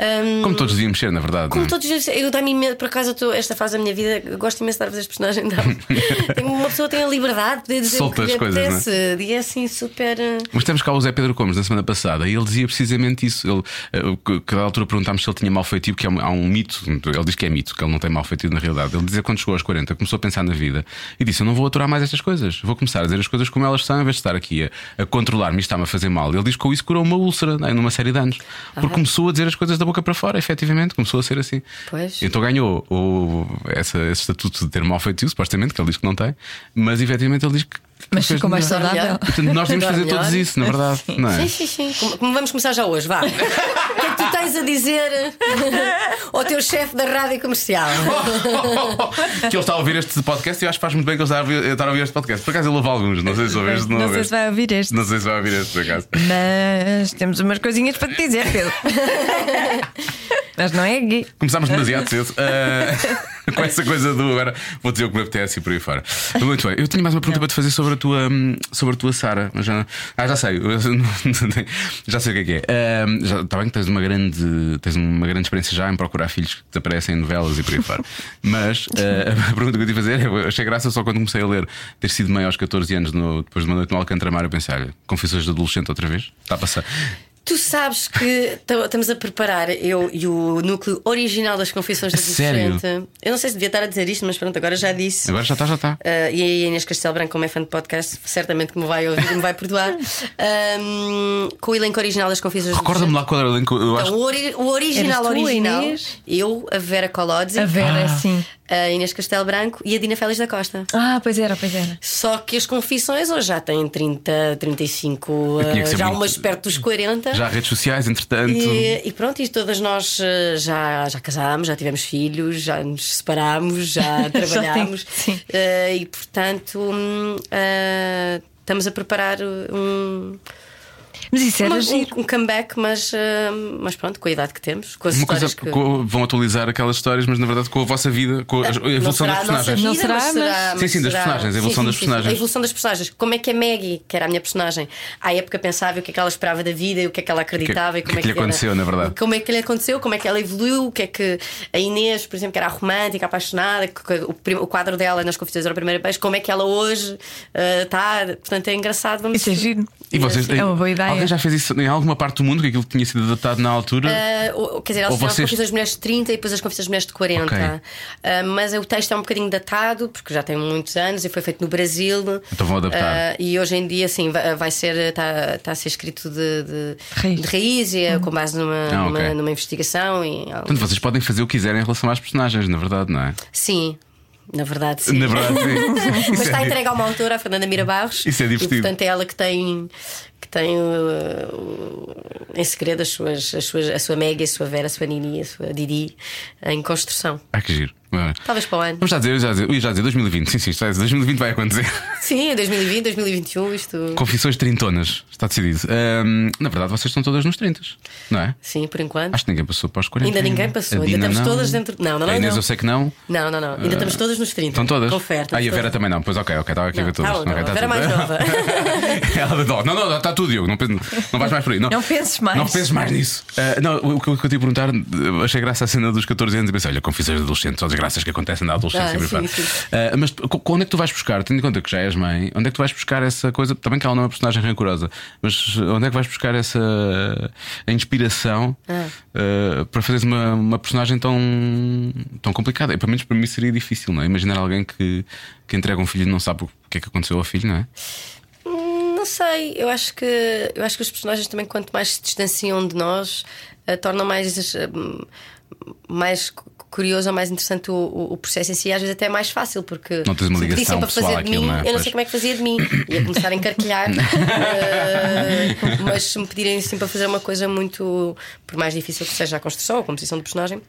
Um, Como todos devíamos ser, na verdade. como é? todos os dias, eu dá-me imenso, por acaso, tô- esta fase da minha vida, gosto imenso de fazer este personagem. Tem- uma pessoa tem a liberdade de poder dizer Solta o que as coisas, é? apetece. E é assim super. uh, Mas temos cá o Zé Pedro Gomes na semana passada e ele dizia precisamente isso. Ele, eh, que- da altura perguntámos se ele tinha mal feitio, que é um- há um mito, ele diz que é mito, que ele não tem mal feitio na realidade. Ele dizia quando chegou aos 40, começou a pensar na vida e disse: Eu não vou aturar mais estas coisas, vou começar a dizer as coisas como elas são, em vez de estar aqui a, a controlar-me e está-me a fazer mal. Ele diz que com isso curou uma úlcera né, numa série de anos, porque começou a dizer as coisas da boca para fora, efetivamente, começou a ser assim. Pois. Então ganhou o, essa, esse estatuto de ter mal feitio, supostamente, que ele diz que não tem, mas efetivamente ele diz que. Mas ficou mais saudável. Portanto, nós devemos fazer melhor. todos isso, na verdade. Não é? Sim, sim, sim. Como, vamos começar já hoje, vá. o que é que tu tens a dizer ao teu chefe da rádio comercial? que ele está a ouvir este podcast e eu acho que faz muito bem que ele está a ouvir, está a ouvir este podcast. Por acaso ele ouve alguns, não sei se ouviste, não, Não sei se vai ouvir este. Não sei se vai ouvir este, por acaso. Mas temos umas coisinhas para te dizer, Pedro. Mas não é aqui. Começámos demasiado cedo ah, com essa coisa do agora vou dizer o que me apetece e por aí fora. Muito bem, eu tinha mais uma pergunta para te fazer sobre a tua, hum, sobre a tua Sara, já, ah, já sei, já sei o que é que é. Ah, já, está bem que tens uma grande, tens uma grande experiência já em procurar filhos que te aparecem em novelas e por aí fora. Mas ah, a pergunta que eu a fazer é: eu achei graça só quando comecei a ler ter sido mãe aos 14 anos, no- depois de uma noite no Alcantramar, eu pensei, olha, confissões de adolescente outra vez? Está a passar. Tu sabes que estamos a preparar eu e o núcleo original das Confissões da sério? Eu não sei se devia estar a dizer isto, mas pronto, agora já disse. Agora já está, já está. Uh, e a Inês Castelo Branco, como é fã de podcast, certamente que me vai ouvir e me vai perdoar. Um, com o elenco original das Confissões Recorda-me lá qual era o elenco. Eu acho Então, o, ori- o original, tu, a original. Inês? Eu, a Vera Colodzi, A Vera, Ah. sim. a Inês Castelo Branco e a Dina Félix da Costa. Ah, pois era, pois era. Só que as confissões hoje já têm 30, 35, tinha que ser uh, já muito- umas perto dos 40. Já redes sociais, entretanto. E, e pronto, e todas nós uh, já, já casámos, já tivemos filhos, já nos separámos, já trabalhámos. sim. Uh, e portanto, uh, estamos a preparar um, Mas isso era uma- giro. um, um comeback, mas, uh, mas pronto, com a idade que temos, com as Uma coisa, histórias que. com- vão atualizar aquelas histórias, mas na verdade com a vossa vida, com a, a Não evolução das a personagens. vida, Não será, mas mas- será- Sim, mas sim, das será- personagens, a evolução das personagens. A evolução das personagens. Como é que a Maggie, que era a minha personagem, à época pensava e o que é que ela esperava da vida e o que é que ela acreditava e o que como é é que lhe era- aconteceu, na verdade? Como é que lhe aconteceu, como é que ela evoluiu, o que é que a Inês, por exemplo, que era a romântica, apaixonada, que- que o, o quadro dela nas confissões era o primeiro beijo, como é que ela hoje está. portanto, é engraçado. Vamos, Isso é giro. E vocês, É uma boa ideia. Alguém já fez isso em alguma parte do mundo que aquilo tinha sido adaptado na altura? Ou- quer dizer, elas fizeram vocês- as confissões das mulheres de 30 e depois as confissões das mulheres de 40. Ok. Ah, mas o texto é um bocadinho datado, porque já tem muitos anos e foi feito no Brasil. Então vão adaptar. Ah, e hoje em dia, sim, vai, ser. Está tá a ser escrito de, de Raiz. de raiz e é com base numa, Ah, ok. numa, numa investigação. E, Portanto, vocês podem fazer o que quiserem em relação às personagens, na verdade, não é? sim, na verdade, sim. Na verdade, sim. Mas Isso está é- entregue a uma autora, a Fernanda Mira Barros. Isso é divertido. E, portanto, é ela que tem, que tem uh, em segredo as suas, as suas, a sua Meg, a sua Vera, a sua Nini, a sua Didi em construção. Ah, que giro. Bem, Talvez para o ano. Vamos já dizer, eu já dizer, eu ia já dizer 2020. Sim, sim, dizer, 2020 vai acontecer. Sim, em 2020, 2021, isto. Confissões trintonas, está decidido. Ahm, na verdade, vocês estão todas nos 30, não é? Sim, por enquanto. Acho que ninguém passou para os 40. Ainda ninguém passou, ainda estamos não. todas dentro. Não, não, não. A Inês não. eu sei que não. Não, não, não. Ainda estamos todas nos 30. Estão todas? Confere. Ah, e a Vera também não. Pois ok, ok, estava aqui a ver Não, todas. tá bom, Ok, não, tá a Vera tudo. mais nova. Ela adora. Não, não, está tudo, Diogo. Não, não vais mais por aí. Não, Não penses mais. Não penses mais nisso. Ah, não, o que eu, te ia perguntar, achei graça a cena dos 14 anos e pensei, olha, confissões de adolescentes, só desgraças que acontecem na adolescência. Ah, aí sim, sim. Ah, mas onde é que tu vais buscar, tendo em conta que já és mãe, onde é que tu vais buscar essa coisa? Também que ela não é uma personagem rancorosa, mas onde é que vais buscar essa inspiração Ah. ah, para fazeres uma, uma personagem tão, tão complicada? E, pelo menos para mim seria difícil, não é? Imaginar alguém que, que entrega um filho e não sabe o que é que aconteceu ao filho, não é? Hum, Não sei, eu acho que eu acho que os personagens também quanto mais se distanciam de nós, eh, tornam mais eh, mais curioso ou mais interessante o, o- o processo em si, às vezes até é mais fácil, porque Não tens uma ligação para fazer de mim, não é? eu não sei como é que fazia de mim. Ia começar a encarquilhar. eh, mas se me pedirem assim para fazer uma coisa muito, por mais difícil que seja a construção ou a composição do personagem,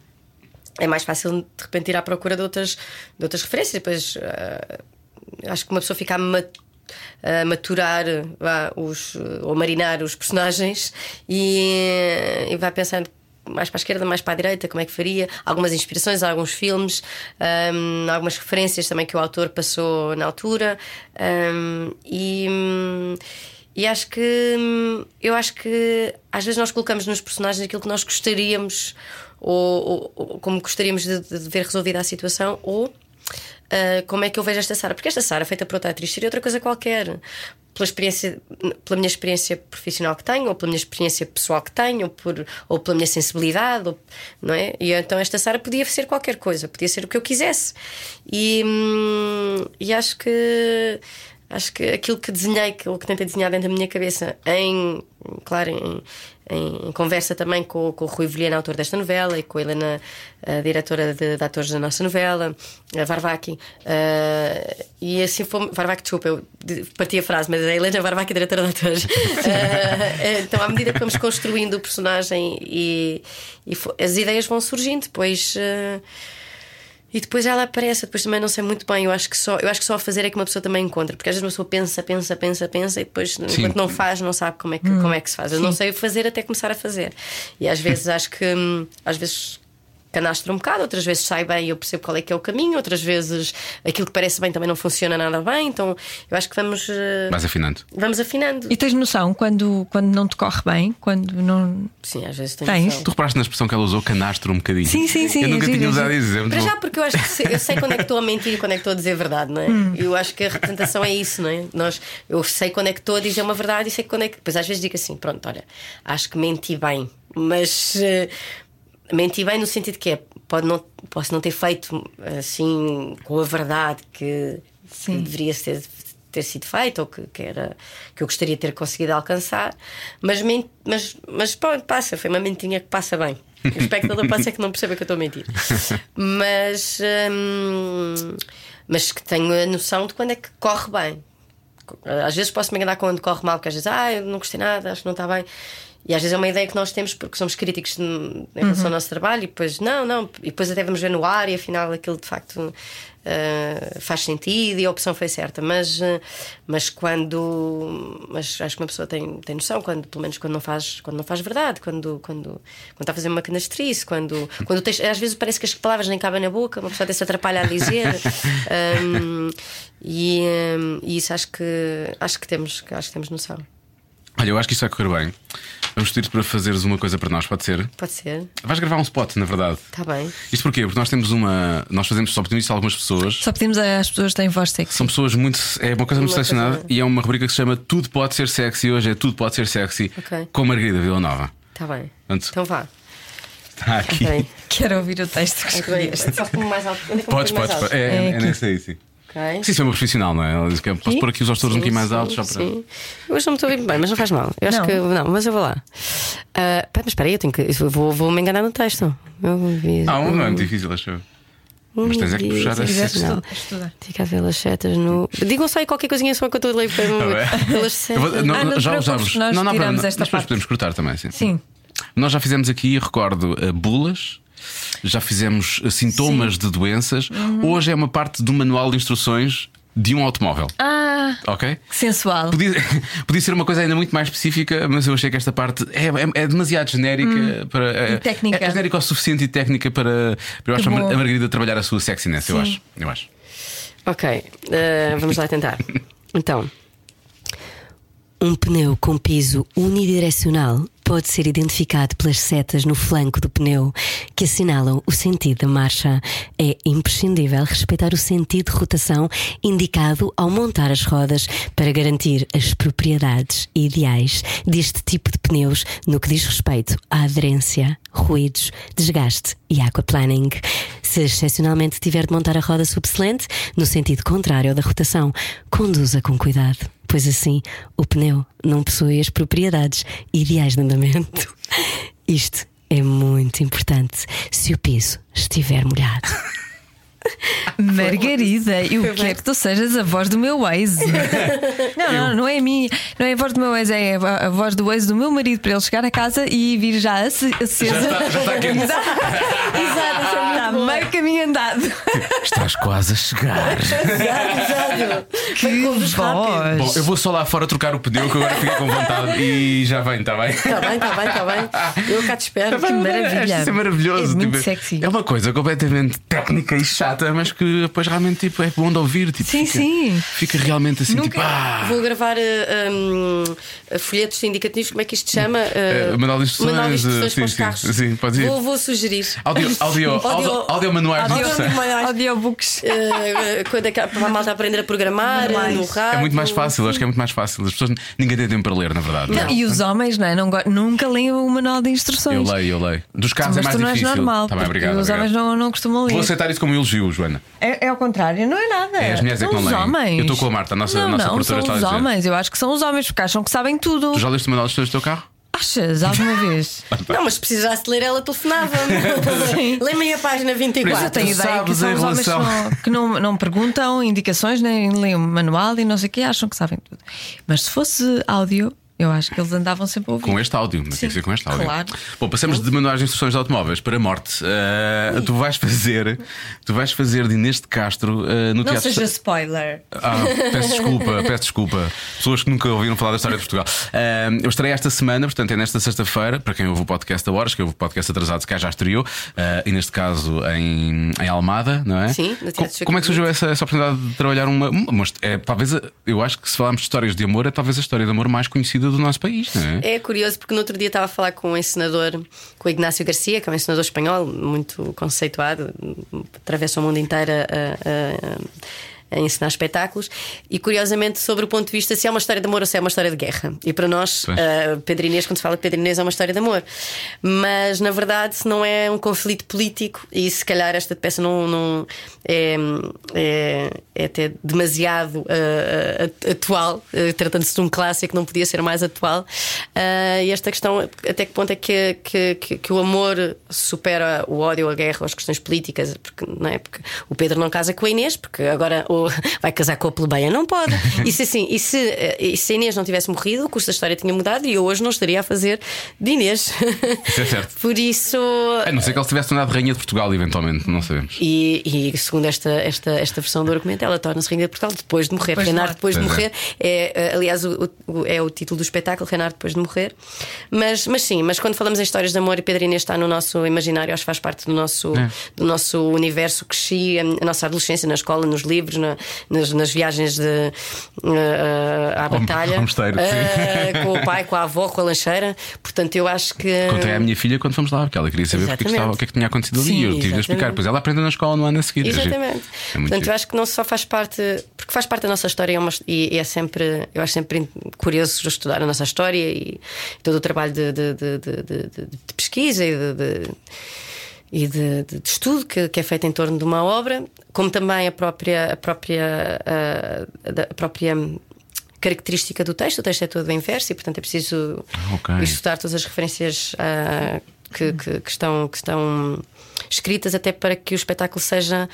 é mais fácil de repente ir à procura de outras, de outras referências. Depois eh, acho que uma pessoa fica a a maturar vá, os, ou marinar os personagens e, e vai pensando mais para a esquerda, mais para a direita, como é que faria. Algumas inspirações, alguns filmes, hum, algumas referências também que o autor passou na altura. hum, e. hum, e acho que hum, eu acho que às vezes nós colocamos nos personagens aquilo que nós gostaríamos ou, ou- ou como gostaríamos de, de ver resolvida a situação ou uh, como é que eu vejo esta Sara? Porque esta Sara, feita por outra atriz, seria outra coisa qualquer. Pela, experiência, pela minha experiência profissional que tenho, ou pela minha experiência pessoal que tenho, ou, por, ou pela minha sensibilidade, ou- não é? E então esta Sara podia ser qualquer coisa, podia ser o que eu quisesse. E, hum, e acho que acho que aquilo que desenhei, aquilo que tentei desenhar dentro da minha cabeça, em claro, em, em conversa também com, com o Rui Vilhena, autor desta novela, e com a Helena, a diretora de, de atores da nossa novela, a Varvaki. eh, e assim fomos. Varvaki, desculpa, eu parti a frase, mas a Helena Varvaki, diretora de atores. Eh, então, à medida que vamos construindo o personagem e, e as ideias vão surgindo, depois. eh, e depois ela aparece, depois também não sei muito bem. Eu acho que só, eu acho que só a fazer é que uma pessoa também encontra, porque às vezes uma pessoa pensa, pensa, pensa, pensa e depois, enquanto não faz, não sabe como é que, como é que se faz. Eu não sei fazer até começar a fazer. E às vezes acho que hum, às vezes canastra um bocado, outras vezes sai bem e eu percebo qual é que é o caminho, outras vezes aquilo que parece bem também não funciona nada bem. Então eu acho que vamos, eh, Vais afinando. vamos afinando. E tens noção quando, quando não te corre bem? Quando não. Sim, às vezes tenho Tens? noção. Tu reparaste na expressão que ela usou, canastro um bocadinho. Sim, sim, sim, Eu nunca giro, tinha é usado isso. Para já, porque eu acho que sei, eu sei quando é que estou a mentir e quando é que estou a dizer verdade, não é? Eu acho que a representação é isso, não é? Nós, eu sei quando é que estou a dizer uma verdade e sei quando é que. Depois às vezes digo assim: pronto, olha, acho que menti bem, mas eh, menti bem no sentido que é, pode não, posso não ter feito assim com a verdade que, que deveria ter, ter sido feito ou que, que, era, que eu gostaria de ter conseguido alcançar, mas, men- mas, mas pronto, passa, foi uma mentinha que passa bem. O espectador pode ser que não perceba que eu estou a mentir. Mas, hum, mas que tenho a noção de quando é que corre bem. Às vezes posso me enganar quando corre mal, porque às vezes, ah, eu não gostei nada, acho que não está bem. E às vezes é uma ideia que nós temos porque somos críticos em relação ao nosso trabalho, e depois, não, não, e depois até vamos ver no ar e afinal aquilo de facto ah, faz sentido e a opção foi certa. Mas, ah, mas quando. Mas acho que uma pessoa tem, tem noção, quando, pelo menos quando não faz, quando não faz verdade, quando, quando, quando está a fazer uma canastrice, quando, quando texto- às vezes parece que as palavras nem cabem na boca, uma pessoa até se atrapalha a dizer. Hum, e, hum, e isso acho que acho que temos, acho que temos noção. Olha, eu acho que isto vai correr bem. Vamos pedir para fazeres uma coisa para nós, pode ser? Pode ser. Vais gravar um spot, na verdade. Está bem. Isto porquê? Porque nós temos uma. Nós fazemos só pedimos isto a algumas pessoas. Só pedimos às pessoas que têm voz sexy. São pessoas muito. É uma coisa muito Uma selecionada coisa- e é uma rubrica que se chama Tudo Pode Ser Sexy. Hoje é Tudo Pode Ser Sexy Ok. com Margarida Villanova. Está bem. Portanto, Então vá. está aqui. Bem. Quero ouvir o texto que escolheste. É Podes, podes. alto? É, É é, nesse aí, sim. Ok. Sim, isso é uma profissional, não é? Ela diz que posso pôr aqui os autores um bocadinho mais altos só para. Sim. Hoje não me estou a ouvir bem, mas não faz mal. Eu acho Não. que. Não, mas eu vou lá. Pá, mas espera aí, eu tenho que. eu Vou, vou me enganar no texto. Eu vi- Ah, não é muito difícil, acho eu. Mas tens é que puxar Se a quiseres, não. Estudar. Fica a ver as setas no. Digam só aí qualquer coisinha só que eu estou a ler Tá pelas setas. não, Ah, não já usamos. nós não, não, tiramos para- esta mas depois parte. podemos cortar também, sim. Sim. Nós já fizemos aqui, recordo, uh, bulas, já fizemos uh, sintomas de doenças. Uhum. Hoje é uma parte do manual de instruções de um automóvel. Ah, Ok? sensual. Podia, podia ser uma coisa ainda muito mais específica, mas eu achei que esta parte é, é- é demasiado genérica para. É, Hum. técnica. É, genérica o suficiente e técnica para, para eu acho, a bom. Mar- a Margarida trabalhar a sua sexiness, eu Sim. acho. Eu acho. Ok, eh, vamos lá tentar. Então, um pneu com piso unidirecional pode ser identificado pelas setas no flanco do pneu que assinalam o sentido da marcha. É imprescindível respeitar o sentido de rotação indicado ao montar as rodas para garantir as propriedades ideais deste tipo de pneus no que diz respeito à aderência, ruídos, desgaste e aquaplaning. Se excepcionalmente tiver de montar a roda subselente no sentido contrário da rotação, conduza com cuidado, pois assim o pneu não possui as propriedades ideais de andamento. Isto é muito importante se o piso estiver molhado. Margarida, eu quero que tu sejas a voz do meu ex. Não, não, não é a minha, não é a voz do meu ex, é a, voz do ex do meu marido para ele chegar a casa e vir já ace- acesa. Já está- já está quente. Exato, Exato, está meio caminho andado. Estás quase a chegar. Que voz. Bom, eu vou só lá fora trocar o pneu que agora fiquei com vontade e já vem, está bem? Está bem, está bem, está bem. Eu cá te espero. Que maravilha. Isto é maravilhoso. É muito tipo, sexy. É uma coisa completamente técnica e chata, mas que depois realmente tipo, é bom de ouvir. Tipo, Sim, fica, sim. Fica realmente assim, Nunca- tipo, ah, Vou gravar eh, um, folhetos indicativos, como é que isto se chama? Eh, Eh, manual de instruções, manual de instruções eh, para os sim, sim, sim, podes ir. Vou, vou sugerir. Audio, audio, audio, Audio- audio manuais audio-. Audiobooks. Eh, quando é que para a malta aprender a programar, Manuais. no rádio. É muito mais fácil, acho que é muito mais fácil. As pessoas ninguém tem tempo para ler, na verdade. Não, e os homens, não é? Não nunca leem o manual de Eu instruções. leio, eu leio. Dos carros Mas é mais tu não difícil. normal. Tá bem, obrigado. os obrigado. homens não, não costumam ler. Vou aceitar isso como um elogio, Joana. É, é ao contrário, não é nada. É, as mulheres é que são não os leem. homens. Eu estou com a Marta, a nossa- não, a nossa não, produtora são está a os dizer. homens. Eu acho que são os homens porque acham que sabem tudo. Tu já leste o manual de instruções do teu carro? Achas alguma vez? Não, mas se precisasse ler, ela telefonava-me. Lê-me aí a página 24. Mas eu tenho ideia que são os homens que relação- não, que não, não perguntam indicações, nem leem o manual e não sei o que, acham que sabem tudo. Mas se fosse áudio, eu acho que eles andavam sempre a ouvir. Com este áudio, mas tem que Sim, ser com este áudio. claro. Bom, passamos de manuais de instruções de automóveis para morte. Uh, tu vais fazer, tu vais fazer de Inês de Castro uh, no Não teatro. seja spoiler. Ah, peço desculpa, peço desculpa. Pessoas que nunca ouviram falar da história de Portugal. Uh, eu estarei esta semana, portanto é nesta sexta-feira, para quem ouve o podcast a horas, que ouve o podcast atrasado, se cá já estreou, uh, e neste caso em, em Almada, não é? Sim, no Teatro Co- Como é que surgiu essa, essa oportunidade de trabalhar uma. uma é, talvez, a- eu acho que se falarmos de histórias de amor, é talvez a história de amor mais conhecida do nosso país, não é? É curioso porque no outro dia estava a falar com um encenador, com o Ignácio Garcia, que é um encenador espanhol muito conceituado, atravessa o mundo inteiro a, a- a ensinar espetáculos, e curiosamente sobre o ponto de vista se é uma história de amor ou se é uma história de guerra. E para nós, uh, Pedro Inês, quando se fala de Pedro Inês, é uma história de amor. Mas na verdade, se não é um conflito político, e se calhar esta peça não, não é, é, é até demasiado uh, atual, uh, tratando-se de um clássico, não podia ser mais atual. Uh, e esta questão, até que ponto é que, que, que, que o amor supera o ódio, a guerra, as questões políticas? Porque, não é? porque o Pedro não casa com a Inês, porque agora vai casar com a plebeia, não pode. E se assim, e se, e se a Inês não tivesse morrido, o curso da história tinha mudado e eu hoje não estaria a fazer de Inês. Isso é certo. Por isso. A não ser que ele se tivesse tornado Rainha de Portugal, eventualmente, não sabemos. E, e segundo esta, esta, esta versão do argumento, ela torna-se Rainha de Portugal depois de morrer. Depois de Reinar depois de Pois é. morrer. É, eh, aliás, o, o- é o título do espetáculo, Reinar depois de morrer. Mas, mas sim, mas quando falamos em histórias de amor e Pedro Inês está no nosso imaginário, acho que faz parte do nosso, É. do nosso universo. A, a nossa adolescência na escola, nos livros, na, na- nas, nas viagens de, eh, à batalha, eh, com o pai, com a avó, com a lancheira. Portanto, eu acho que. Contei à minha filha quando fomos lá, porque ela queria saber porque é Exatamente. estava, o que é que tinha acontecido ali. Sim, eu tive de explicar. exatamente. Depois ela aprendeu na escola no ano a seguir. É. Exatamente. É Portanto, giro. eu acho que não só faz parte, porque faz parte da nossa história e é, uma- e é sempre, eu acho sempre curioso estudar a nossa história e todo o trabalho de, de- de- de- pesquisa e de. de- e de, de- de estudo que, que é feito em torno de uma obra, como também a própria, a própria, a própria característica do texto. O texto é todo em verso e, portanto, é preciso Ah, ok. estudar todas as referências ah, que, que- que estão, que estão escritas, até para que o espetáculo seja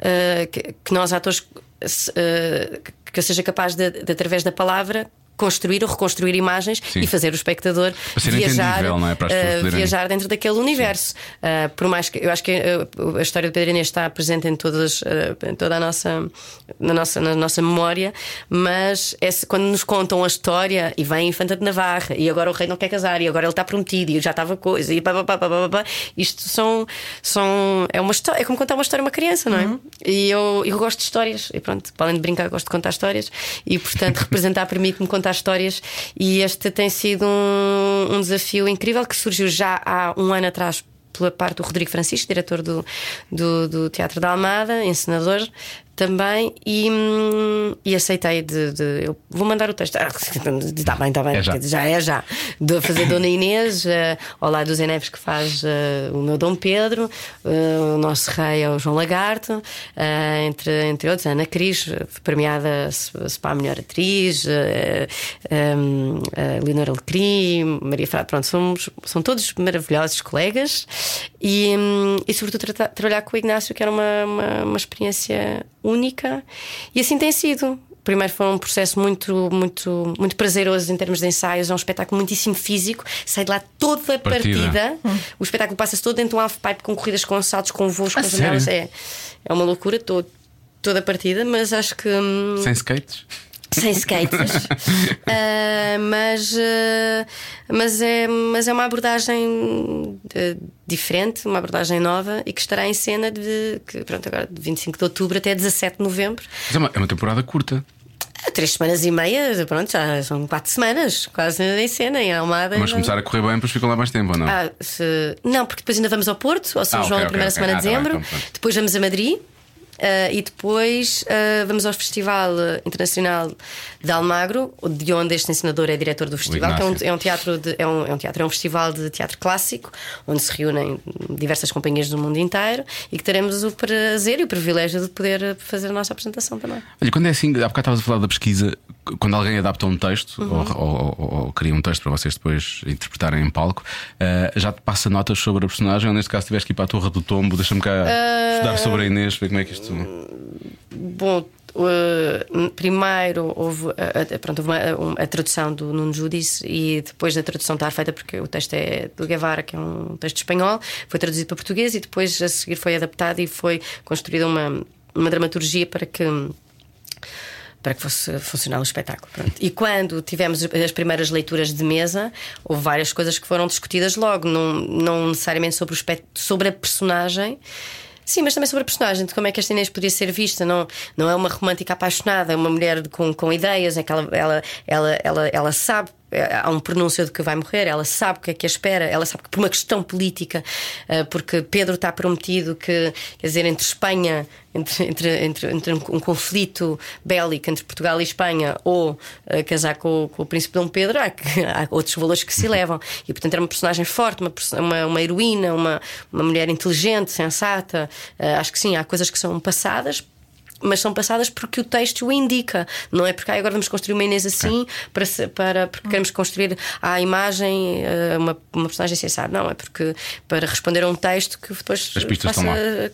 ah, que, que nós, atores, ah, que eu seja capaz de, de, através da palavra. Construir ou reconstruir imagens Sim. e fazer o espectador viajar, é? Poderem- viajar dentro daquele universo. Ah, por mais que eu acho que ah, a história de Pedro Inês está presente em todas, ah, em toda a nossa, na nossa, na nossa memória, mas esse- quando nos contam a história e vem a Infanta de Navarra e agora o rei não quer casar e agora ele está prometido e já estava coisa e pá, pá, pá, pá, pá, pá, isto são, são é uma história, é como contar uma história a uma criança, não é? E eu, eu gosto de histórias e pronto, para além de brincar, gosto de contar histórias e portanto representar permite-me contar histórias e este tem sido um, um desafio incrível que surgiu já há um ano atrás pela parte do Rodrigo Francisco, diretor do, do, do Teatro da Almada, encenador também, e, hum, e aceitei de, de- Eu vou mandar o texto. Ah, Está bem, está bem, É já. já é já. De fazer Dona Inês, eh, ao lado do Zé Neves que faz eh, o meu Dom Pedro, eh, o nosso rei é o João Lagarto, entre, entre outros, a Ana Cris, premiada se, se para a melhor atriz, a Leonor Alecrim, Maria Frado, pronto, somos, são todos maravilhosos colegas e, hum, e sobretudo tra- trabalhar com o Ignácio, que era uma, uma, uma experiência única, e assim tem sido. Primeiro foi um processo muito, muito, muito prazeroso em termos de ensaios, é um espetáculo muitíssimo físico, sai de lá toda a Partida. partida. O espetáculo passa-se todo dentro de um half-pipe com corridas com saltos, com voos, com A janelas. É, é uma loucura todo, toda a partida, mas acho que. hum, Sem skates? Sem skates, Ah, mas, ah, mas, é, mas é uma abordagem eh, diferente, uma abordagem nova e que estará em cena de, que, pronto, agora de 25 de outubro até 17 de novembro. Mas é uma, é uma temporada curta. Três semanas e meia, pronto, já são quatro semanas, quase em cena, em Almada. Mas Já- começar a correr bem, depois ficam lá mais tempo, ou não? Ah, se- Não, porque depois ainda vamos ao Porto, ao São Ah, João, na ok, primeira ok. semana Ah, de tá bem, dezembro. então depois vamos a Madrid. Ah, e depois ah, vamos ao Festival Internacional de Almagro, de onde este ensinador é diretor do festival, que é um, é um teatro de- é, um, é um teatro, é um festival de teatro clássico, onde se reúnem diversas companhias do mundo inteiro e que teremos o prazer e o privilégio de poder fazer a nossa apresentação também. Olha, quando é assim, há bocado estavas a falar da pesquisa, quando alguém adapta um texto Uhum. ou, ou- ou- ou cria um texto para vocês depois interpretarem em palco, eh, já te passa notas sobre a personagem, ou neste caso tiveste que ir para a Torre do Tombo, deixa-me cá estudar sobre a Inês, ver como é que isto. Bom, uh, primeiro houve, a, a- pronto, houve uma- um- a tradução do Nuno Judice e depois da tradução estar feita, porque o texto é do Guevara, que é um texto espanhol, foi traduzido para português e depois a seguir foi adaptado e foi construída uma, uma dramaturgia para que para que fosse funcionar o espetáculo. Pronto. E quando tivemos as primeiras leituras de mesa, houve várias coisas que foram discutidas logo, não, não necessariamente sobre, o espet- sobre a personagem. Sim, mas também sobre a personagem, de como é que esta Inês podia ser vista. Não, não é uma romântica apaixonada, é uma mulher com, com ideias, é que ela, ela, ela, ela, ela sabe, há um pronúncio de que vai morrer, ela sabe o que é que a espera, ela sabe que por uma questão política, eh, porque Pedro está prometido que, quer dizer, entre Espanha, entre, entre, entre, entre um, conflito bélico entre Portugal e Espanha, ou eh, casar com, o- com o príncipe Dom Pedro, há, há outros valores que se levam. E portanto era uma personagem forte, uma, uma, uma heroína, uma, uma mulher inteligente, sensata. Eh, acho que sim, há coisas que são passadas. Mas são passadas porque o texto o indica, não é porque ah, agora vamos construir uma Inês assim para, para porque queremos construir à imagem eh, uma, uma personagem assim, sabe? Não, é porque para responder a um texto que depois faça,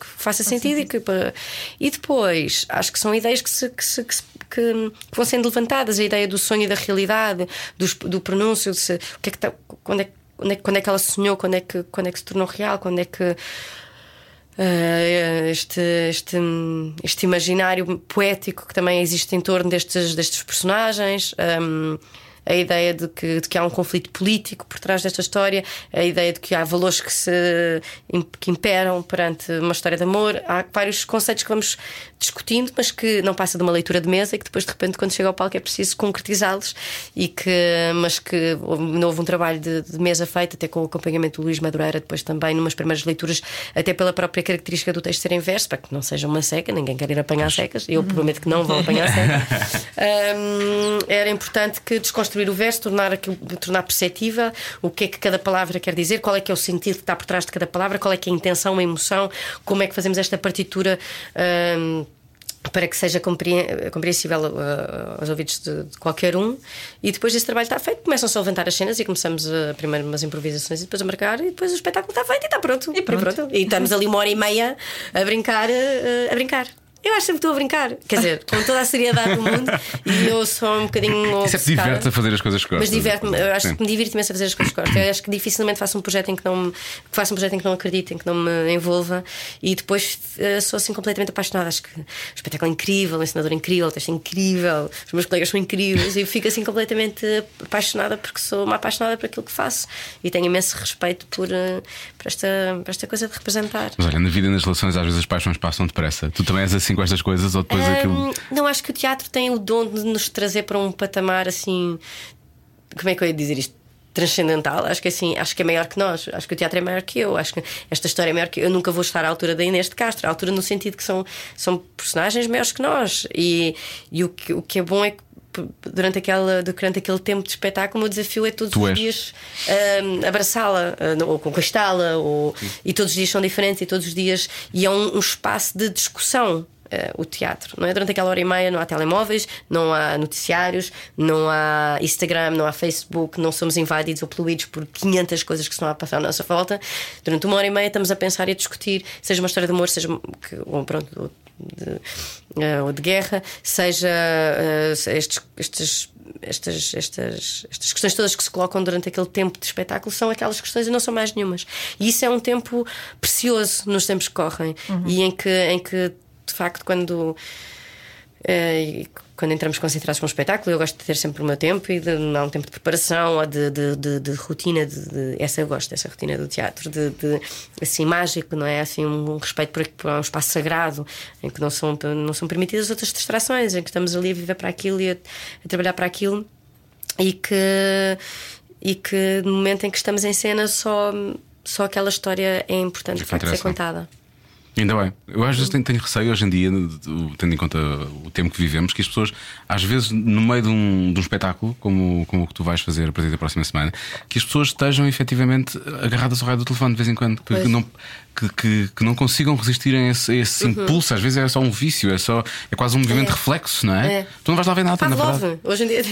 que faça sentido e que para- e depois acho que são ideias que, se, que, se- que se- que vão sendo levantadas. A ideia do sonho e da realidade dos- do, pronúncio de se- o que é que tá- quando, é, quando, é, quando é que ela sonhou quando é que, quando é que se tornou real quando é que este, este, este imaginário poético que também existe em torno destes, destes personagens. Um, a ideia de que, de que há um conflito político por trás desta história, a ideia de que há valores que se que imperam perante uma história de amor. Há vários conceitos que vamos discutindo, mas que não passa de uma leitura de mesa e que depois, de repente, quando chega ao palco, é preciso concretizá-los. E que, mas que houve, houve um trabalho de, de, mesa feito, até com o acompanhamento do Luís Madureira, depois também, numas primeiras leituras, até pela própria característica do texto ser em verso, para que não seja uma seca, ninguém quer ir apanhar secas. Eu prometo que não vou apanhar secas. um, era importante que desconstruir o verso, tornar, aquilo, tornar perceptível o que é que cada palavra quer dizer, qual é que é o sentido que está por trás de cada palavra, qual é que é a intenção, a emoção, como é que fazemos esta partitura. Um, para que seja compreensível uh, aos ouvidos de, de, qualquer um. E depois desse trabalho está feito, começam-se a levantar as cenas e começamos a, primeiro umas improvisações e depois a marcar, e depois o espetáculo está feito e está pronto. E, pronto. E, pronto. e estamos ali uma hora e meia a brincar, uh, a brincar. Eu acho que estou a brincar. Quer dizer, com toda a seriedade do mundo, e eu sou um bocadinho. Isso é que diverte a fazer as coisas que Mas diverte-me, eu acho Sim. que me diverte imenso a fazer as coisas que gosto. Eu acho que dificilmente faço um projeto em que não que faço um projeto em que não acredito, em que não me envolva, e depois uh, sou assim completamente apaixonada. Acho que o espetáculo é incrível, o ensinador é incrível, o texto é incrível, os meus colegas são incríveis, e eu fico assim completamente apaixonada porque sou uma apaixonada por aquilo que faço e tenho imenso respeito por, uh, por, esta, por esta coisa de representar. Mas olha, na vida e nas relações, às vezes as paixões passam depressa. Tu também és assim com estas coisas, ou depois um, aquilo. Não, acho que o teatro tem o dom de nos trazer para um patamar assim. Como é que eu ia dizer isto? transcendental, acho que assim, acho que é maior que nós, acho que o teatro é maior que eu, acho que esta história é maior que eu, eu nunca vou estar à altura da Inês de Castro, à altura no sentido que são, são personagens maiores que nós e, e o, que, o que é bom é que durante, aquela, durante aquele tempo de espetáculo, o meu desafio é todos tu os és. dias um, abraçá-la, uh, ou conquistá-la, ou, e todos os dias são diferentes, e todos os dias. E é um, um espaço de discussão. Uh, o teatro, não é? Durante aquela hora e meia não há telemóveis, não há noticiários, não há Instagram, não há Facebook, não somos invadidos ou poluídos por 500 coisas que estão a passar à nossa volta. Durante uma hora e meia estamos a pensar e a discutir, seja uma história de amor, seja ou, pronto, de, uh, ou de guerra, seja uh, estes, estes, estas, estas, estas questões todas que se colocam durante aquele tempo de espetáculo são aquelas questões e não são mais nenhumas. E isso é um tempo precioso nos tempos que correm uhum. e em que, em que, de facto, quando. Uh, quando entramos concentrados com o espetáculo, eu gosto de ter sempre o meu tempo e de dar um tempo de preparação ou de, de, de, de rotina. De, essa eu gosto, essa rotina do teatro, de, assim, mágico, não é? Assim, um, um respeito por, por, um espaço sagrado em que não são, não são permitidas outras distrações, em que estamos ali a viver para aquilo e a, a trabalhar para aquilo e que, e que no momento em que estamos em cena só, só aquela história é importante facto ser contada. Ainda bem. Eu às vezes tenho, tenho, receio hoje em dia, tendo em conta o tempo que vivemos, que as pessoas, às vezes, no meio de um, de um espetáculo, como, como o que tu vais fazer a partir da próxima semana, que as pessoas estejam efetivamente agarradas ao raio do telefone de vez em quando. Que, que não, que, que, que, não consigam resistir a esse, a esse uhum. impulso. Às vezes é só um vício, é, só, é quase um movimento é. reflexo, não é? é? Tu não vais lá ver nada, Pavlov, na verdade. Hoje em dia.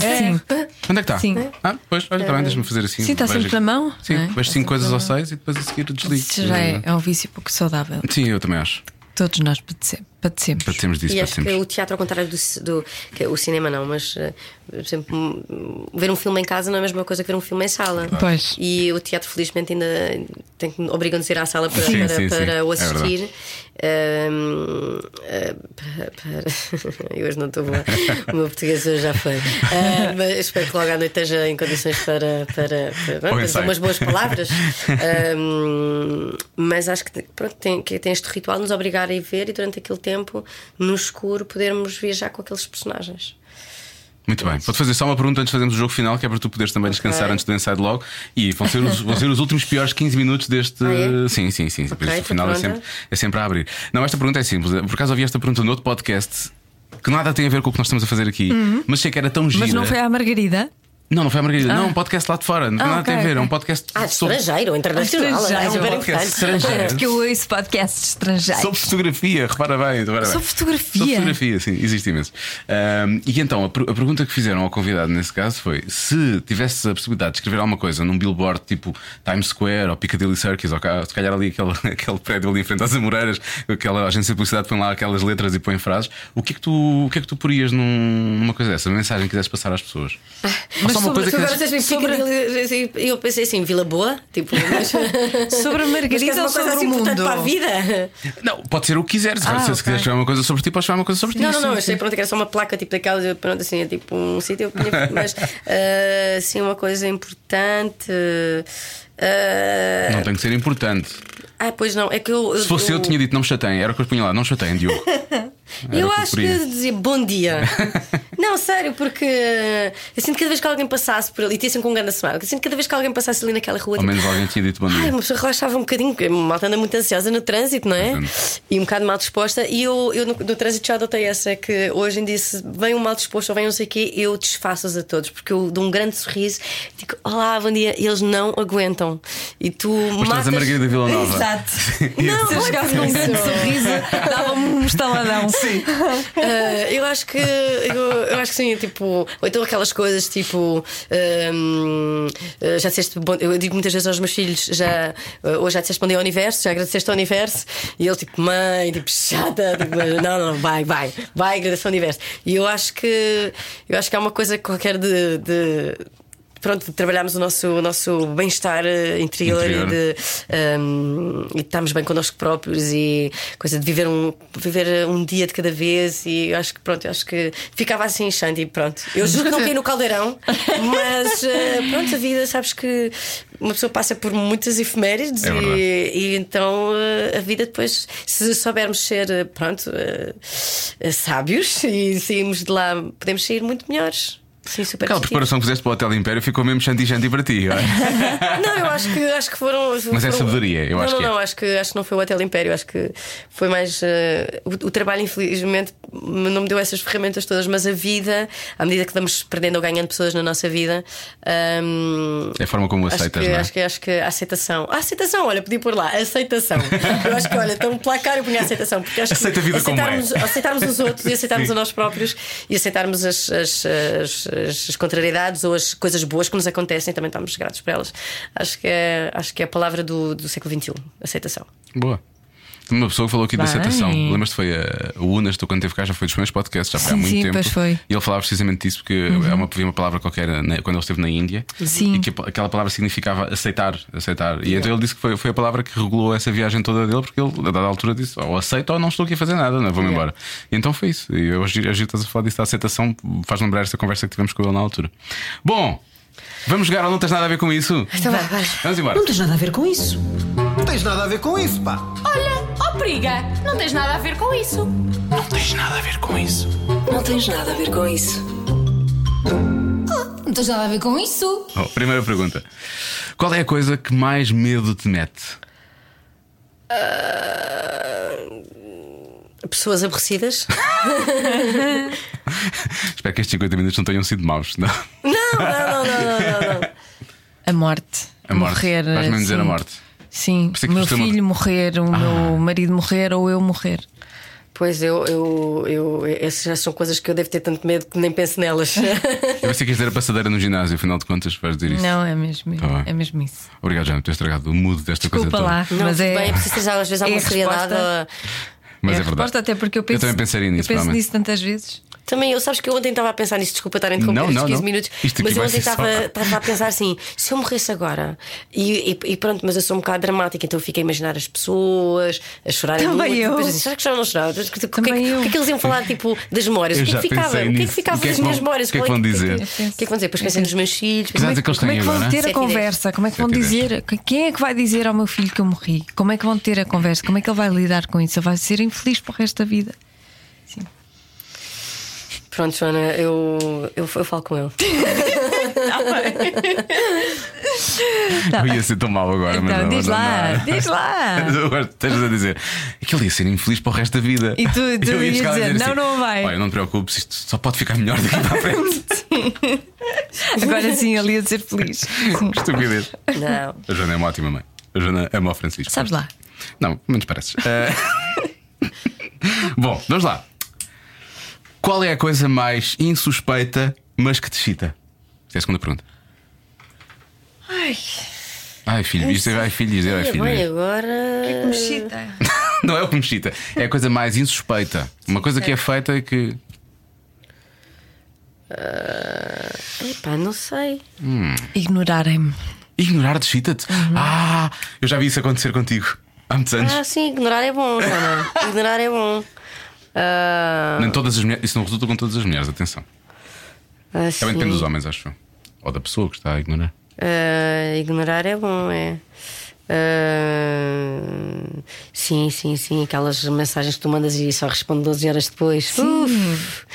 É. Sim. Onde é que está? Sim. Ah, pois, olha, também deixa-me fazer assim. Sim, está sempre na mão. Sim, é? vejo cinco coisas ou seis e depois a seguir desligo. Isso já é, é um vício pouco saudável. Sim, eu também acho. Todos nós padecemos. Padecemos. padecemos disso, e acho que o teatro, ao contrário do, do que, o cinema, não, mas uh, por exemplo, ver um filme em casa não é a mesma coisa que ver um filme em sala. Pois. E o teatro, felizmente, ainda tem que obrigam-nos a ir à sala para, sim, para, sim, para sim. o é assistir. É uh, para, para... Eu hoje não estou boa. o meu português hoje já foi. Uh, mas espero que logo à noite esteja em condições para, para, para, para umas boas palavras. mas acho que, pronto, tem, que tem este ritual de nos obrigar a ir ver e durante aquele tempo, no escuro, podermos viajar com aqueles personagens. Muito bem. Vou-te fazer só uma pergunta antes de fazermos o jogo final, que é para tu poderes também okay. descansar antes do Inside Log. E vão ser os, vão ser os últimos piores 15 minutos deste. Ah, é? Sim, sim, sim. Okay, o final é sempre, é sempre a abrir. Não, esta pergunta é simples. Por acaso ouvi esta pergunta no outro podcast que nada tem a ver com o que nós estamos a fazer aqui, uhum. mas sei que era tão gira. Mas não foi a Margarida? Não, não foi a Margarida. Ah. Não, um podcast lá de fora. Não ah, nada okay, tem a ver. É um podcast. Ah, sobre... estrangeiro, internacional. Estrangeiro. É um podcast estrangeiro. Porque eu ouço podcast estrangeiro. Sobre fotografia, repara bem. Repara bem. Sobre fotografia. Sobre fotografia, sim, existe imenso. Um, e então, a, a, pergunta que fizeram ao convidado nesse caso foi: se tivesse a possibilidade de escrever alguma coisa num billboard tipo Times Square ou Piccadilly Circus, ou se calhar ali aquele, aquele prédio ali em frente às Amoreiras, aquela agência de publicidade põe lá aquelas letras e põe frases, o que é que tu, o que é que tu porias num, numa coisa dessa? Uma mensagem que quisesse passar às pessoas? Ah, mas uma sobre- coisa que. Sobre- e eu pensei assim, Vila Boa, tipo, mas, Sobre a Margarida queres ou uma coisa sobre assim o mundo? importante para a vida. Não, pode ser o que quiseres. Ah, se ok. quiseres chamar uma coisa sobre ti, podes chamar uma coisa sobre ti. Não, não, não, achei pronto que era só uma placa tipo daquelas, eu, pronto, assim, é tipo um sítio, eu mas assim, uma coisa importante. ah, Não tem que ser importante. Ah, pois não, é que eu. Se fosse eu, tinha dito não me chateiem, era o que eu punha lá, não chateiem, Diogo. Era Eu acho que dizer bom dia. não, sério, porque eu sinto que cada vez que alguém passasse por ali, tinha sempre com um grande semana, eu sinto que cada vez que alguém passasse ali naquela rua, Ao tipo, menos alguém tinha dito bom Ai, dia. uma pessoa relaxava um bocadinho, porque a malta anda muito ansiosa no trânsito, não é? E um bocado mal disposta. E eu, eu no, no trânsito já adotei essa: é que hoje em dia, se vem um mal disposto ou vem não sei o quê, eu desfaço-os a todos, porque eu dou um grande sorriso, digo olá, bom dia, e eles não aguentam. E tu Mas matas. a Margarida Vila Nova. Exato. Não, Se eu chegasse com um grande sorriso, dava-me um estaladão. Sim. Ah, eu acho que eu, eu acho que sim, tipo, ou então aquelas coisas tipo hum, ah, já disseste bom, eu digo muitas vezes aos meus filhos, já ah, hoje já disseste bom dia ao universo, já agradeceste ao universo, e ele tipo, mãe, tipo, chata, tipo, não, não, vai, vai, vai, agradecer ao universo. E eu acho que eu acho que há uma coisa qualquer de- de Pronto, trabalhamos o nosso, o nosso bem-estar eh, interior, Interior. E, de, ehm, e estamos bem connosco próprios e coisa de viver um, viver um dia de cada vez. E eu acho que pronto, eu acho que ficava assim em Xanti, pronto. Eu juro que não caí no caldeirão, mas eh, pronto, a vida, sabes que uma pessoa passa por muitas efemérides É e, e então eh, a vida depois, se soubermos ser, eh, pronto, eh, eh, sábios e sairmos de lá, podemos sair muito melhores. Sim, super Aquela preparação que fizeste para o Hotel Império ficou mesmo chanti-chanti para ti. olha. Não, eu acho que acho que foram. Mas é foram- sabedoria, eu não, acho não, que é. não, acho que acho que não foi o Hotel Império, acho que foi mais eh, o, o trabalho, infelizmente, não me deu essas ferramentas todas, mas a vida, à medida que vamos perdendo ou ganhando pessoas na nossa vida, hum, É a forma como aceitas, que, não é? acho que acho que a aceitação. A aceitação, olha, podia pôr lá, aceitação. eu acho que, olha, tão placar eu punha aceitação, porque acho Aceita a vida como é. aceitarmos, aceitarmos os outros e aceitarmos Sim. a nós próprios e aceitarmos as, as, as, as- contrariedades ou as coisas boas que nos acontecem, também estamos gratos por elas. Acho que é, acho que é a palavra do, do século XXI, aceitação. Boa. Uma pessoa que falou aqui da aceitação. Lembras-te? Foi a, o Unas, tu quando teve cá, já foi dos primeiros podcasts, já foi há Sim, muito sim, tempo. pois foi. Uhum. E ele falava precisamente disso, porque é uma, havia uma palavra qualquer né, quando ele esteve na Índia Sim. e que aquela palavra significava aceitar. aceitar. E então ele disse que foi, foi a palavra que regulou essa viagem toda dele, porque ele, a dada altura, disse: ou aceito ou não estou aqui a fazer nada, não, vou-me embora. E então foi isso. E hoje, hoje estás a falar disso da aceitação, faz lembrar esta conversa que tivemos com ele na altura. Bom, vamos jogar ou não tens nada a ver com isso? Então vai, vai. Vamos embora. Não tens nada a ver com isso. Não tens nada a ver com isso, pá. Olha, ó periga, não tens nada a ver com isso. Não tens nada a ver com isso. Não tens nada a ver com isso. Não tens nada a ver com isso. Oh, primeira pergunta: Qual é a coisa que mais medo te mete? Pessoas aborrecidas? Espero que estes 50 minutos não tenham sido maus. Não. Não, não, não, não, não, não, não. A morte. A morte. Morrer. Vais-me dizer sim. a morte. Sim, o que meu uma- filho morrer, o meu marido morrer ou eu morrer. Pois eu, eu, eu, essas já são coisas que eu devo ter tanto medo que nem penso nelas. Eu pensei que ias dizer a passadeira no ginásio, afinal de contas, vais dizer isso. Não, é mesmo, Tá é mesmo isso. Obrigado, Jana, por ter estragado o mood desta Desculpa coisa toda. lá, Não, mas é. bem, é preciso às vezes é a alguma seriedade. resposta- Mas é é, verdade. resposta, até porque eu penso, também pensaria nisso, eu penso nisso tantas vezes. Também, eu sabes que eu ontem estava a pensar nisso, desculpa estar a interromper Não, estes não, 15 não. minutos, Isto mas eu ontem estava, a pensar assim: se eu morresse agora, e, e- e pronto, mas eu sou um bocado dramática, então eu fico a imaginar as pessoas a chorarem Também muito. eu. Depois disse, será que choram ou não choram? O que, é que- que é que eles iam falar tipo, das memórias? Eu O que é que ficava? O que é que ficava é das minhas memórias? o que é que Qual vão dizer? O que é que vão dizer? Depois pensei nos meus filhos. Que idade é que Como é que vão agora? ter a conversa? Como é que vão dizer? Quem é que vai dizer ao meu filho que eu morri? Como é que vão ter a conversa? Como é que ele vai lidar com isso? Ele vai ser infeliz para o resto da vida. Pronto, Joana, eu, eu, eu falo com ele. Tá Eu ia ser tão mau agora, mas Então, não, diz não, lá, não. diz lá. Agora estás a dizer é que ele ia ser infeliz para o resto da vida. E tu- tu Eu ia a dizer, assim, "Não, não vai." Olha, não te preocupes, isto só pode ficar melhor daqui para a frente. Agora sim ele ia ser feliz. Sim. Estupidez. Não. A Joana é uma ótima mãe. A Joana ama o Francisco. Sabes lá. Não, menos pareces. Eh, Bom, vamos lá. Qual é a coisa mais insuspeita, mas que te excita? Essa é a segunda pergunta. Ai, Ai, filho, isto é ai, filho, dizer ai, filho. bem, é. agora. mexita. Não é o que me excita, é a coisa mais insuspeita. Uma coisa que é feita e que. Epá, não sei. Ignorarem-me. Ignorar desfita-te. Uhum. Ah, eu já vi isso acontecer contigo há muitos anos. Ah, sim, ignorar é bom, Joana. ignorar é bom. Ah, Nem todas as mulheres, isso não resulta com todas as mulheres, atenção. ah, Também depende dos homens, acho eu. Ou da pessoa que está a ignorar. Ah, ignorar é bom, é. Ah, sim, sim, sim. Aquelas mensagens que tu mandas e só responde 12 horas depois. Uf.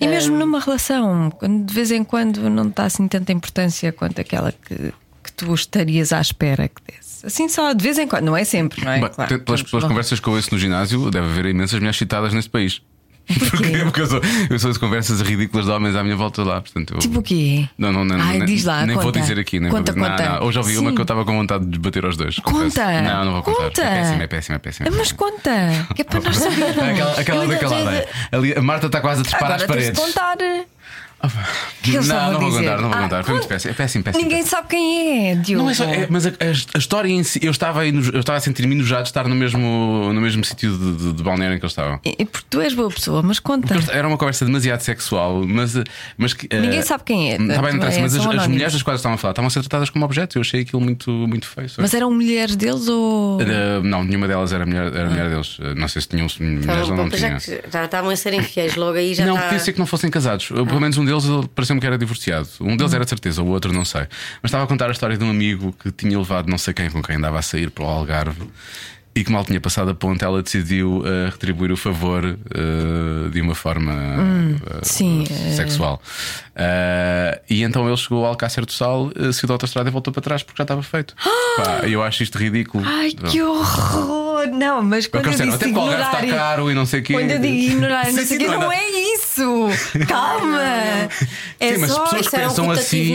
E mesmo numa relação, quando de vez em quando não dá assim tanta importância quanto aquela que, que tu estarias à espera que desse. Assim só, de vez em quando, não é sempre, não é? Bem, Claro, pelas, estamos pelas conversas que eu ouço no ginásio, deve haver imensas mulheres citadas neste país. Porquê? Porque eu sou, eu sou de conversas ridículas de homens à minha volta lá. Portanto, eu- Tipo o quê? Não, não, não, Ai, nem, diz lá, nem vou dizer aqui. Nem Conta, vou conta. Não, não. Hoje ouvi uma Sim. que eu estava com vontade de bater aos dois. confesso. Conta! Não, não vou contar. Conta! É péssimo, é péssimo, é péssimo. é Mas conta, que é para nós sabermos. Aquela, aquela ainda calada. Ali, a Marta está quase a as tens de paredes. contar. Eu só não, não vou contar, não vou Ah, contar. Foi muito péssimo. É péssimo, péssimo. Ninguém sabe quem é, Diogo. Não é só, é- mas a, a- a história em si, eu estava, aí no- eu estava a sentir-me enojado de estar no mesmo, no mesmo sítio de, de, de balneário em que eles estavam. E- Porque tu és boa pessoa, mas conta. Porque Era uma conversa demasiado sexual, mas. mas que, Ninguém eh, sabe quem é, Está bem, não interessa, é, mas são as, as anónimos. mulheres das quais estavam a falar estavam a ser tratadas como objetos. Eu achei aquilo muito, muito feio. Mas eram mulheres deles ou. Eh, não, nenhuma delas era mulher, era mulher deles. Eh, Não sei se tinham mulheres ou não Então, já, que já estavam a ser infiéis, logo aí já não, está. podia ser que não fossem casados. Pelo menos um deles ele pareceu-me que era divorciado. Um deles era de certeza, o outro não sei. Mas estava a contar a história de um amigo que tinha levado não sei quem com quem andava a sair para o Algarve. E que mal tinha passado a ponte, ela decidiu eh, retribuir o favor eh, de uma forma eh, sim, sexual. E então ele chegou ao Alcácer do Sal, eh, saiu da autostrada e voltou para trás porque já estava feito. Pá, eu acho isto ridículo. Ai, que horror! Não, mas quando eu, dizer, disse até Algarve ignorar. está caro e não sei o quê. Quando eu digo ignorar, não sei o quê, não é isso! Calma! É Sim, mas só. pessoas um pensam assim.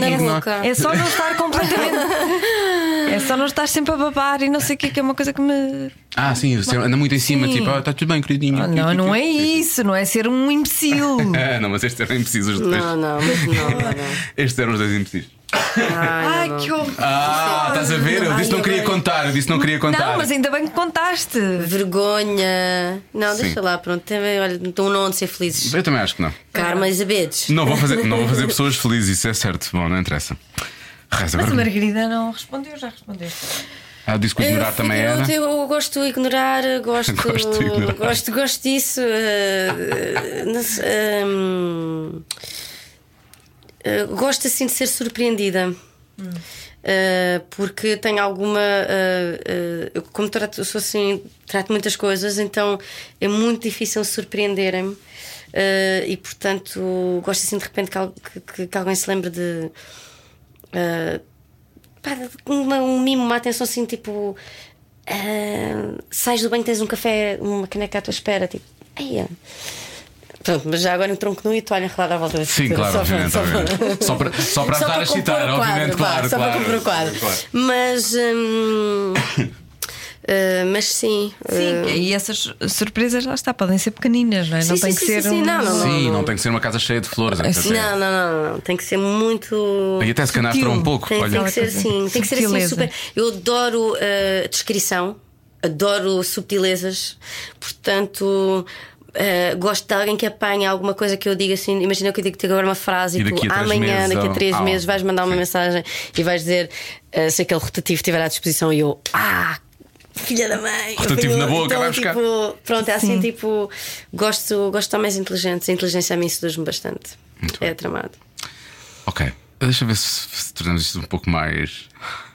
É só não estar completamente. É só não estar sempre a babar e não sei o que, que é uma coisa que me. Ah, sim, você anda muito em cima, Sim. tipo, ah, está tudo bem, queridinho. Ah, não, não é isso, não é ser um imbecil. Ah, não, mas estes eram imprecisos os dois. Não, não, mas não, não. Estes eram os dois imprecisos. Ai, que horror! Ah, estás a ver? Eu disse que não queria contar, eu disse que não queria contar. Não, mas ainda bem que contaste. Vergonha. Não, Sim. deixa lá, pronto. Também, olha, estão não onde ser felizes. Eu também acho que não. Karma Isabetes. Não vou fazer, não vou fazer pessoas felizes, isso é certo. Bom, não interessa. Raiz, Mas a. Margarida não respondeu, já respondeu. Ah, disse que o ignorar Eu, também era. eu, eu gosto de ignorar, gosto, Gosto de ignorar. gosto, gosto disso. eh, eh, não sei, hum, eh, gosto assim de ser surpreendida. Eh, porque tenho alguma. eh, eu, como trato, eu sou assim, trato muitas coisas, então é muito difícil surpreenderem-me. E portanto, gosto assim de repente que, que- que- alguém se lembre de. pá, uma- um mimo, uma atenção assim, tipo. ah, sais do banho, tens um café, uma caneca à tua espera, tipo. Eia. Pronto, mas já agora um tronco nu e toalha enrolada à volta da Sim, claro, só para- obviamente. só para- obviamente. Só para, só para a citar, quadro, obviamente, vá, claro. Só claro, para compor o quadro. claro. Mas. hum, ah, mas sim. Sim, e essas surpresas lá está, podem ser pequeninas, não é? Sim, não sim, tem sim, que ser um. não, não, Sim, não tem que ser uma casa cheia de flores. etc. Sim. Não, não, não, não. Tem que ser muito. E até se canastra um pouco. Tem, tem Olha, que ser assim, tem que ser assim super. Eu adoro uh, descrição, adoro subtilezas, portanto. Uh, gosto de alguém que apanha alguma coisa que eu diga assim. Imagina que eu digo te agora uma frase E e, tu amanhã, meses, daqui a ou- três ah, meses, vais mandar uma sim. mensagem e vais dizer uh, se aquele rotativo estiver à disposição e eu, ah, filha da mãe, Rotativo na boca, então, vai buscar. tipo, Pronto, é assim tipo. Gosto, gosto de homens inteligentes. A inteligência a mim seduz-me bastante. Muito é bem. tramado. Ok, deixa eu ver se, se tornamos isto um pouco mais.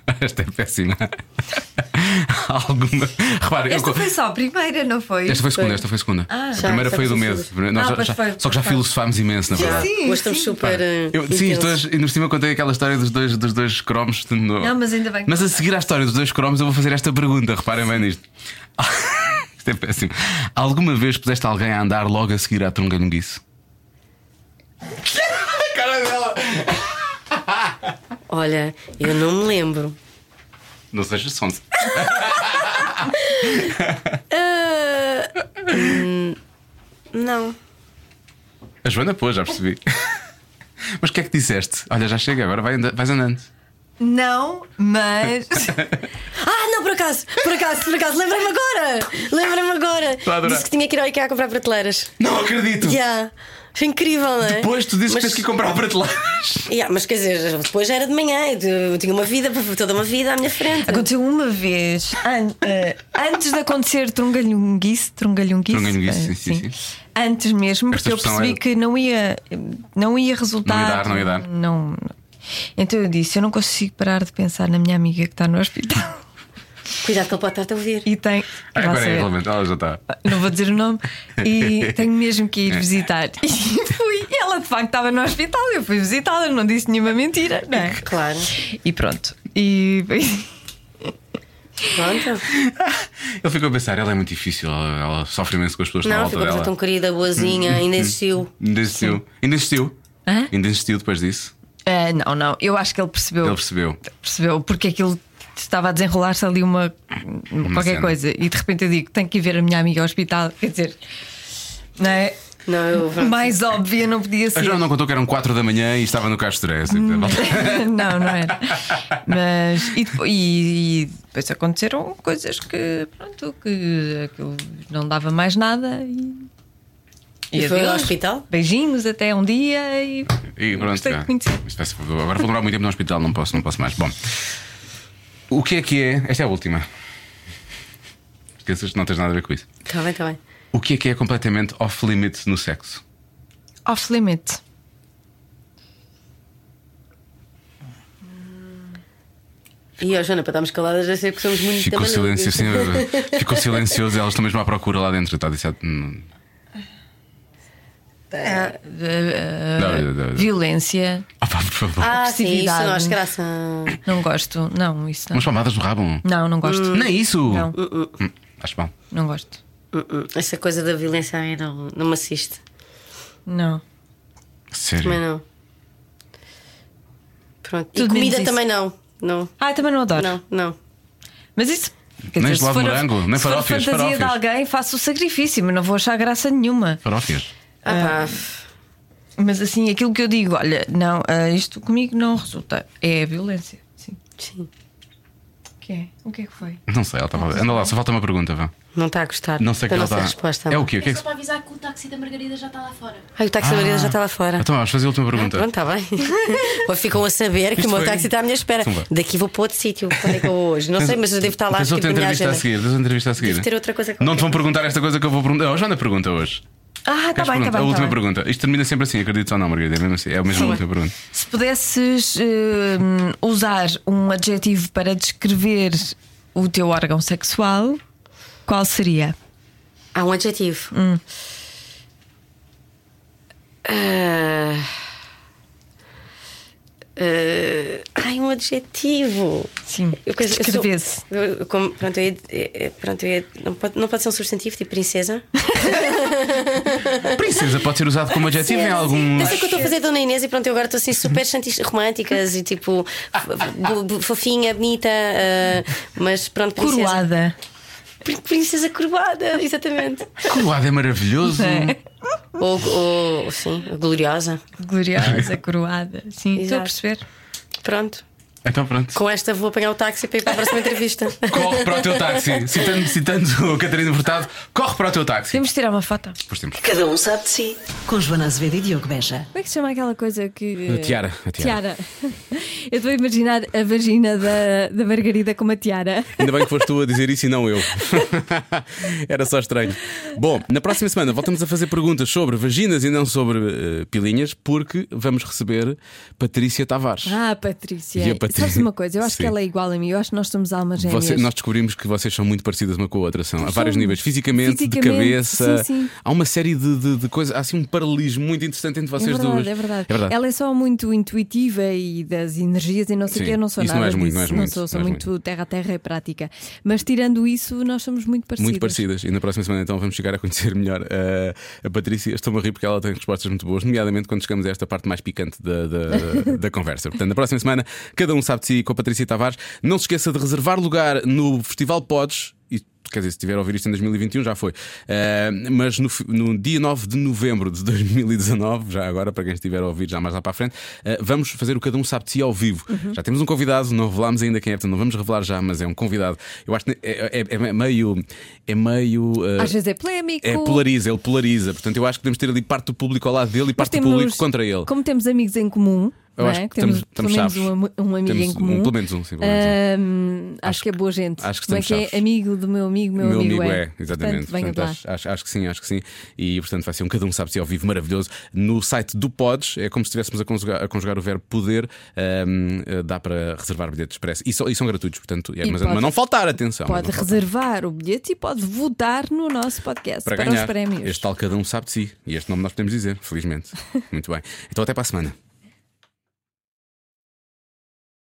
Esta é péssima. Alguma. Repara, eu- Esta foi só a primeira, não foi? Esta foi a segunda, esta foi a segunda. a Já, primeira foi a do. Nós Ah, já- já- foi, só que já filosofámos imenso, na verdade. Sim, Hoje estamos sim. super. uh, Eu, sim, estou a- e no cima contei aquela história dos dois, dos dois cromos. No... Não, mas ainda bem Mas a seguir à história dos dois cromos, eu vou fazer esta pergunta. Reparem bem nisto. Isto é péssimo. Alguma vez puseste alguém a andar logo a seguir à trungalhonguice? Cara dela! Olha, eu não me lembro. Não seja sonso. Hum, não. A Joana pôs, já percebi. Mas o que é que disseste? Olha, já chega, agora vai anda- vais andando. Não, mas. Ah, não, por acaso, por acaso, por acaso, lembrei-me agora! Lembrei-me agora! Adorar. Disse que tinha que ir ao IKEA comprar prateleiras. Não acredito! Já. Foi incrível, não é? Depois tu dizes mas, que tens que ir comprar prateleras. Yeah, mas quer dizer, depois já era de manhã, eu tinha uma vida, toda uma vida à minha frente. Aconteceu uma vez, an- eh, antes de acontecer trungalhunguice, trungalhunguice, Trungalhunguice, eh, sim, sim, sim. Antes mesmo, Esta porque eu percebi é- que não ia, não ia resultar. Não ia dar, não ia dar. Não. Então eu disse: eu não consigo parar de pensar na minha amiga que está no hospital Cuidado que ele pode estar a ouvir. e tem. Ah, agora é, saber. realmente, ela já está. não vou dizer o nome, e tenho mesmo que ir visitar. E fui, e ela de facto estava no hospital, eu fui visitá-la, não disse nenhuma mentira, não é? Claro. E pronto. E Pronto. Ele ficou a pensar, ela é muito difícil, ela, ela sofre imenso com as pessoas Não, ficou a pessoa tão querida, boazinha, ainda existiu. Ainda existiu. Ainda existiu. Hã? Ainda existiu depois disso. Ah, não, não, eu acho que ele percebeu. Ele percebeu. percebeu porque aquilo estava a desenrolar-se ali uma, qualquer cena. coisa e de repente eu digo tenho que ir ver a minha amiga ao hospital quer dizer não é Não, eu. mais óbvia não podia A ser Joana não contou que eram 4 da manhã e estava no Castro assim, não não era mas e depois, e- e depois aconteceram coisas que pronto que aquilo não dava mais nada e, E foi ao hospital? beijinhos até um dia e E pronto, Gostei de já. conhecer. Agora vou demorar muito tempo no hospital, não posso, não posso mais. Bom, o que é que é? Esta é a última. Esqueças que não tens nada a ver com isso. Está bem, está bem. O que é que é completamente off-limit no sexo? off limit E a Joana, para estarmos caladas, já sei que somos muito Ficou silêncio, assim, ficou silencioso, elas estão mesmo à procura lá dentro. Está a não, não. violência Ah, pá, por favor. Ah, sim, isso não, acho graça. não gosto não isso não Umas palmadas no rabo. não não gosto Nem isso! Não. Hum, acho mal. Não gosto. Hum. Essa coisa da violência a mim não, não me assiste. Não. Sério. Também não. Pronto. Tudo e comida também não. Não, Ah, também não adoro. não, não. Mas isso. quer Nem dizer, se gelado for morango, nem se for a farófias, fantasia de farófias. alguém, faço o sacrifício, mas não vou achar graça nenhuma. Farófias. Ah, pá. Mas assim, aquilo que eu digo, olha, não, ah, isto comigo não resulta. É a violência. Sim. Sim. O que é? O que é que foi? Não sei, ela estava. Anda lá, só falta uma pergunta, vá. Não está a gostar. Não sei o que ela não sei a está. resposta. É o quê? O que é É que só para avisar que o táxi da Margarida já está lá fora. Ai, o táxi da Margarida já está lá fora. Então vamos fazer a última Ah, pergunta. pronto, está bem. Ou ficam a saber que Isto o meu foi- táxi está à minha espera. Vá. Daqui vou para outro sítio. Quando é que eu vou hoje? Não sei, mas eu devo estar lá. Tens outra entrevista a seguir. Tens outra entrevista a seguir. Devo ter outra coisa Não te vão perguntar esta coisa que eu vou perguntar. Oh, Joana pergunta hoje. Ah, está Queres bem, perguntar? está a bem. última tá bem. pergunta. Isto termina sempre assim, acreditas ou não, Margarida? É mesmo assim. É a mesma Sim. última pergunta. Se pudesses hum, usar um adjetivo para descrever o teu órgão sexual, qual seria? Há um adjetivo. Hum. Ah. Ah, ai, um adjetivo. Sim, Eu, que eu sou- descrevesse. eu- eu como- pronto, eu ia- eh, eh, pronto, eu ia- não, pode, não pode ser um substantivo tipo princesa. Princesa pode ser usado como adjetivo em algum. Eu sei que eu estou a fazer Dona Inês e pronto, eu agora estou assim super chantis- românticas e tipo fofinha, bonita, ah, mas pronto, princesa. Coroada. Prin- Princesa coroada, exatamente. Coroado é maravilhoso. É. Ou, ou sim, gloriosa. Gloriosa, coroada. Sim, estou a Exato. perceber. Pronto. Então pronto. Com esta vou apanhar o táxi para ir para a próxima entrevista. Corre para o teu táxi. Citando, citando o Catarina Furtado, corre para o teu táxi. Temos de tirar uma foto. Depois temos. Cada um sabe de si. Com Joana Azevedo e Diogo Beja. Como é que se chama aquela coisa que. A tiara, a tiara. Eu estou a imaginar a vagina da, da Margarida com uma tiara. Ainda bem que foste tu a dizer isso e não eu. Era só estranho. Bom, na próxima semana voltamos a fazer perguntas sobre vaginas e não sobre eh, pilinhas, porque vamos receber Patrícia Tavares. Ah, Patrícia. A? Sabes uma coisa? Eu acho Sim. que ela é igual a mim. Eu acho que nós somos almas gêmeas. Você- nós descobrimos que vocês são muito parecidas uma com a outra, são a vários níveis, fisicamente, de Fisicamente, cabeça. sim, sim. Há uma série de, de, de coisas, há assim um paralelismo muito interessante entre É vocês verdade, duas. é verdade, É verdade. Ela é só muito intuitiva e das energias e não sei o que. Eu não sou isso nada não és muito, não és muito, sou, sou não muito terra a terra e prática. Mas tirando isso, nós somos muito parecidas. Muito parecidas. E na próxima semana então vamos chegar a conhecer melhor uh, a Patrícia. Estou-me a rir porque ela tem respostas muito boas, nomeadamente quando chegamos a esta parte mais picante da, da, da conversa. Portanto, na próxima semana, cada um sabe de si com a Patrícia Tavares. Não se esqueça de reservar lugar no Festival Pods. E quer dizer, se tiver a ouvir isto em 2021, já foi. Uh, mas no, no, dia 9 de novembro de 2019, já agora, para quem estiver a ouvir já mais lá para a frente, uh, vamos fazer o Cada Um Sabe de Si ao vivo. Uhum. Já temos um convidado, não revelámos ainda quem é, portanto não vamos revelar já, mas é um convidado. Eu acho que é, é, é meio. É meio uh, Às vezes é polémico. É polariza, ele polariza. Portanto, eu acho que podemos ter ali parte do público ao lado dele e parte temos, do público contra ele. Como temos amigos em comum. Eu acho é? que temos, pelo menos um, um, amigo temos em comum. Um, pelo menos um, sim, menos um. acho, acho, que é boa gente. Acho que Como é que é amigo do meu amigo, meu, meu amigo, amigo é. é. exatamente. Portanto, portanto, acho, acho, acho, que sim, acho que sim. E portanto vai ser um cada um sabe se ao vivo maravilhoso. No site do Pods, é como se estivéssemos a conjugar, a conjugar o verbo poder, um, dá para reservar bilhetes expresso. E, e são gratuitos, portanto, é, mas, pode, mas, não faltar, atenção. Pode faltar. reservar o bilhete e pode votar no nosso podcast para, para ganhar. os prémios. Este tal cada um sabe de si. E este nome nós podemos dizer, felizmente. Muito bem. Então até para a semana.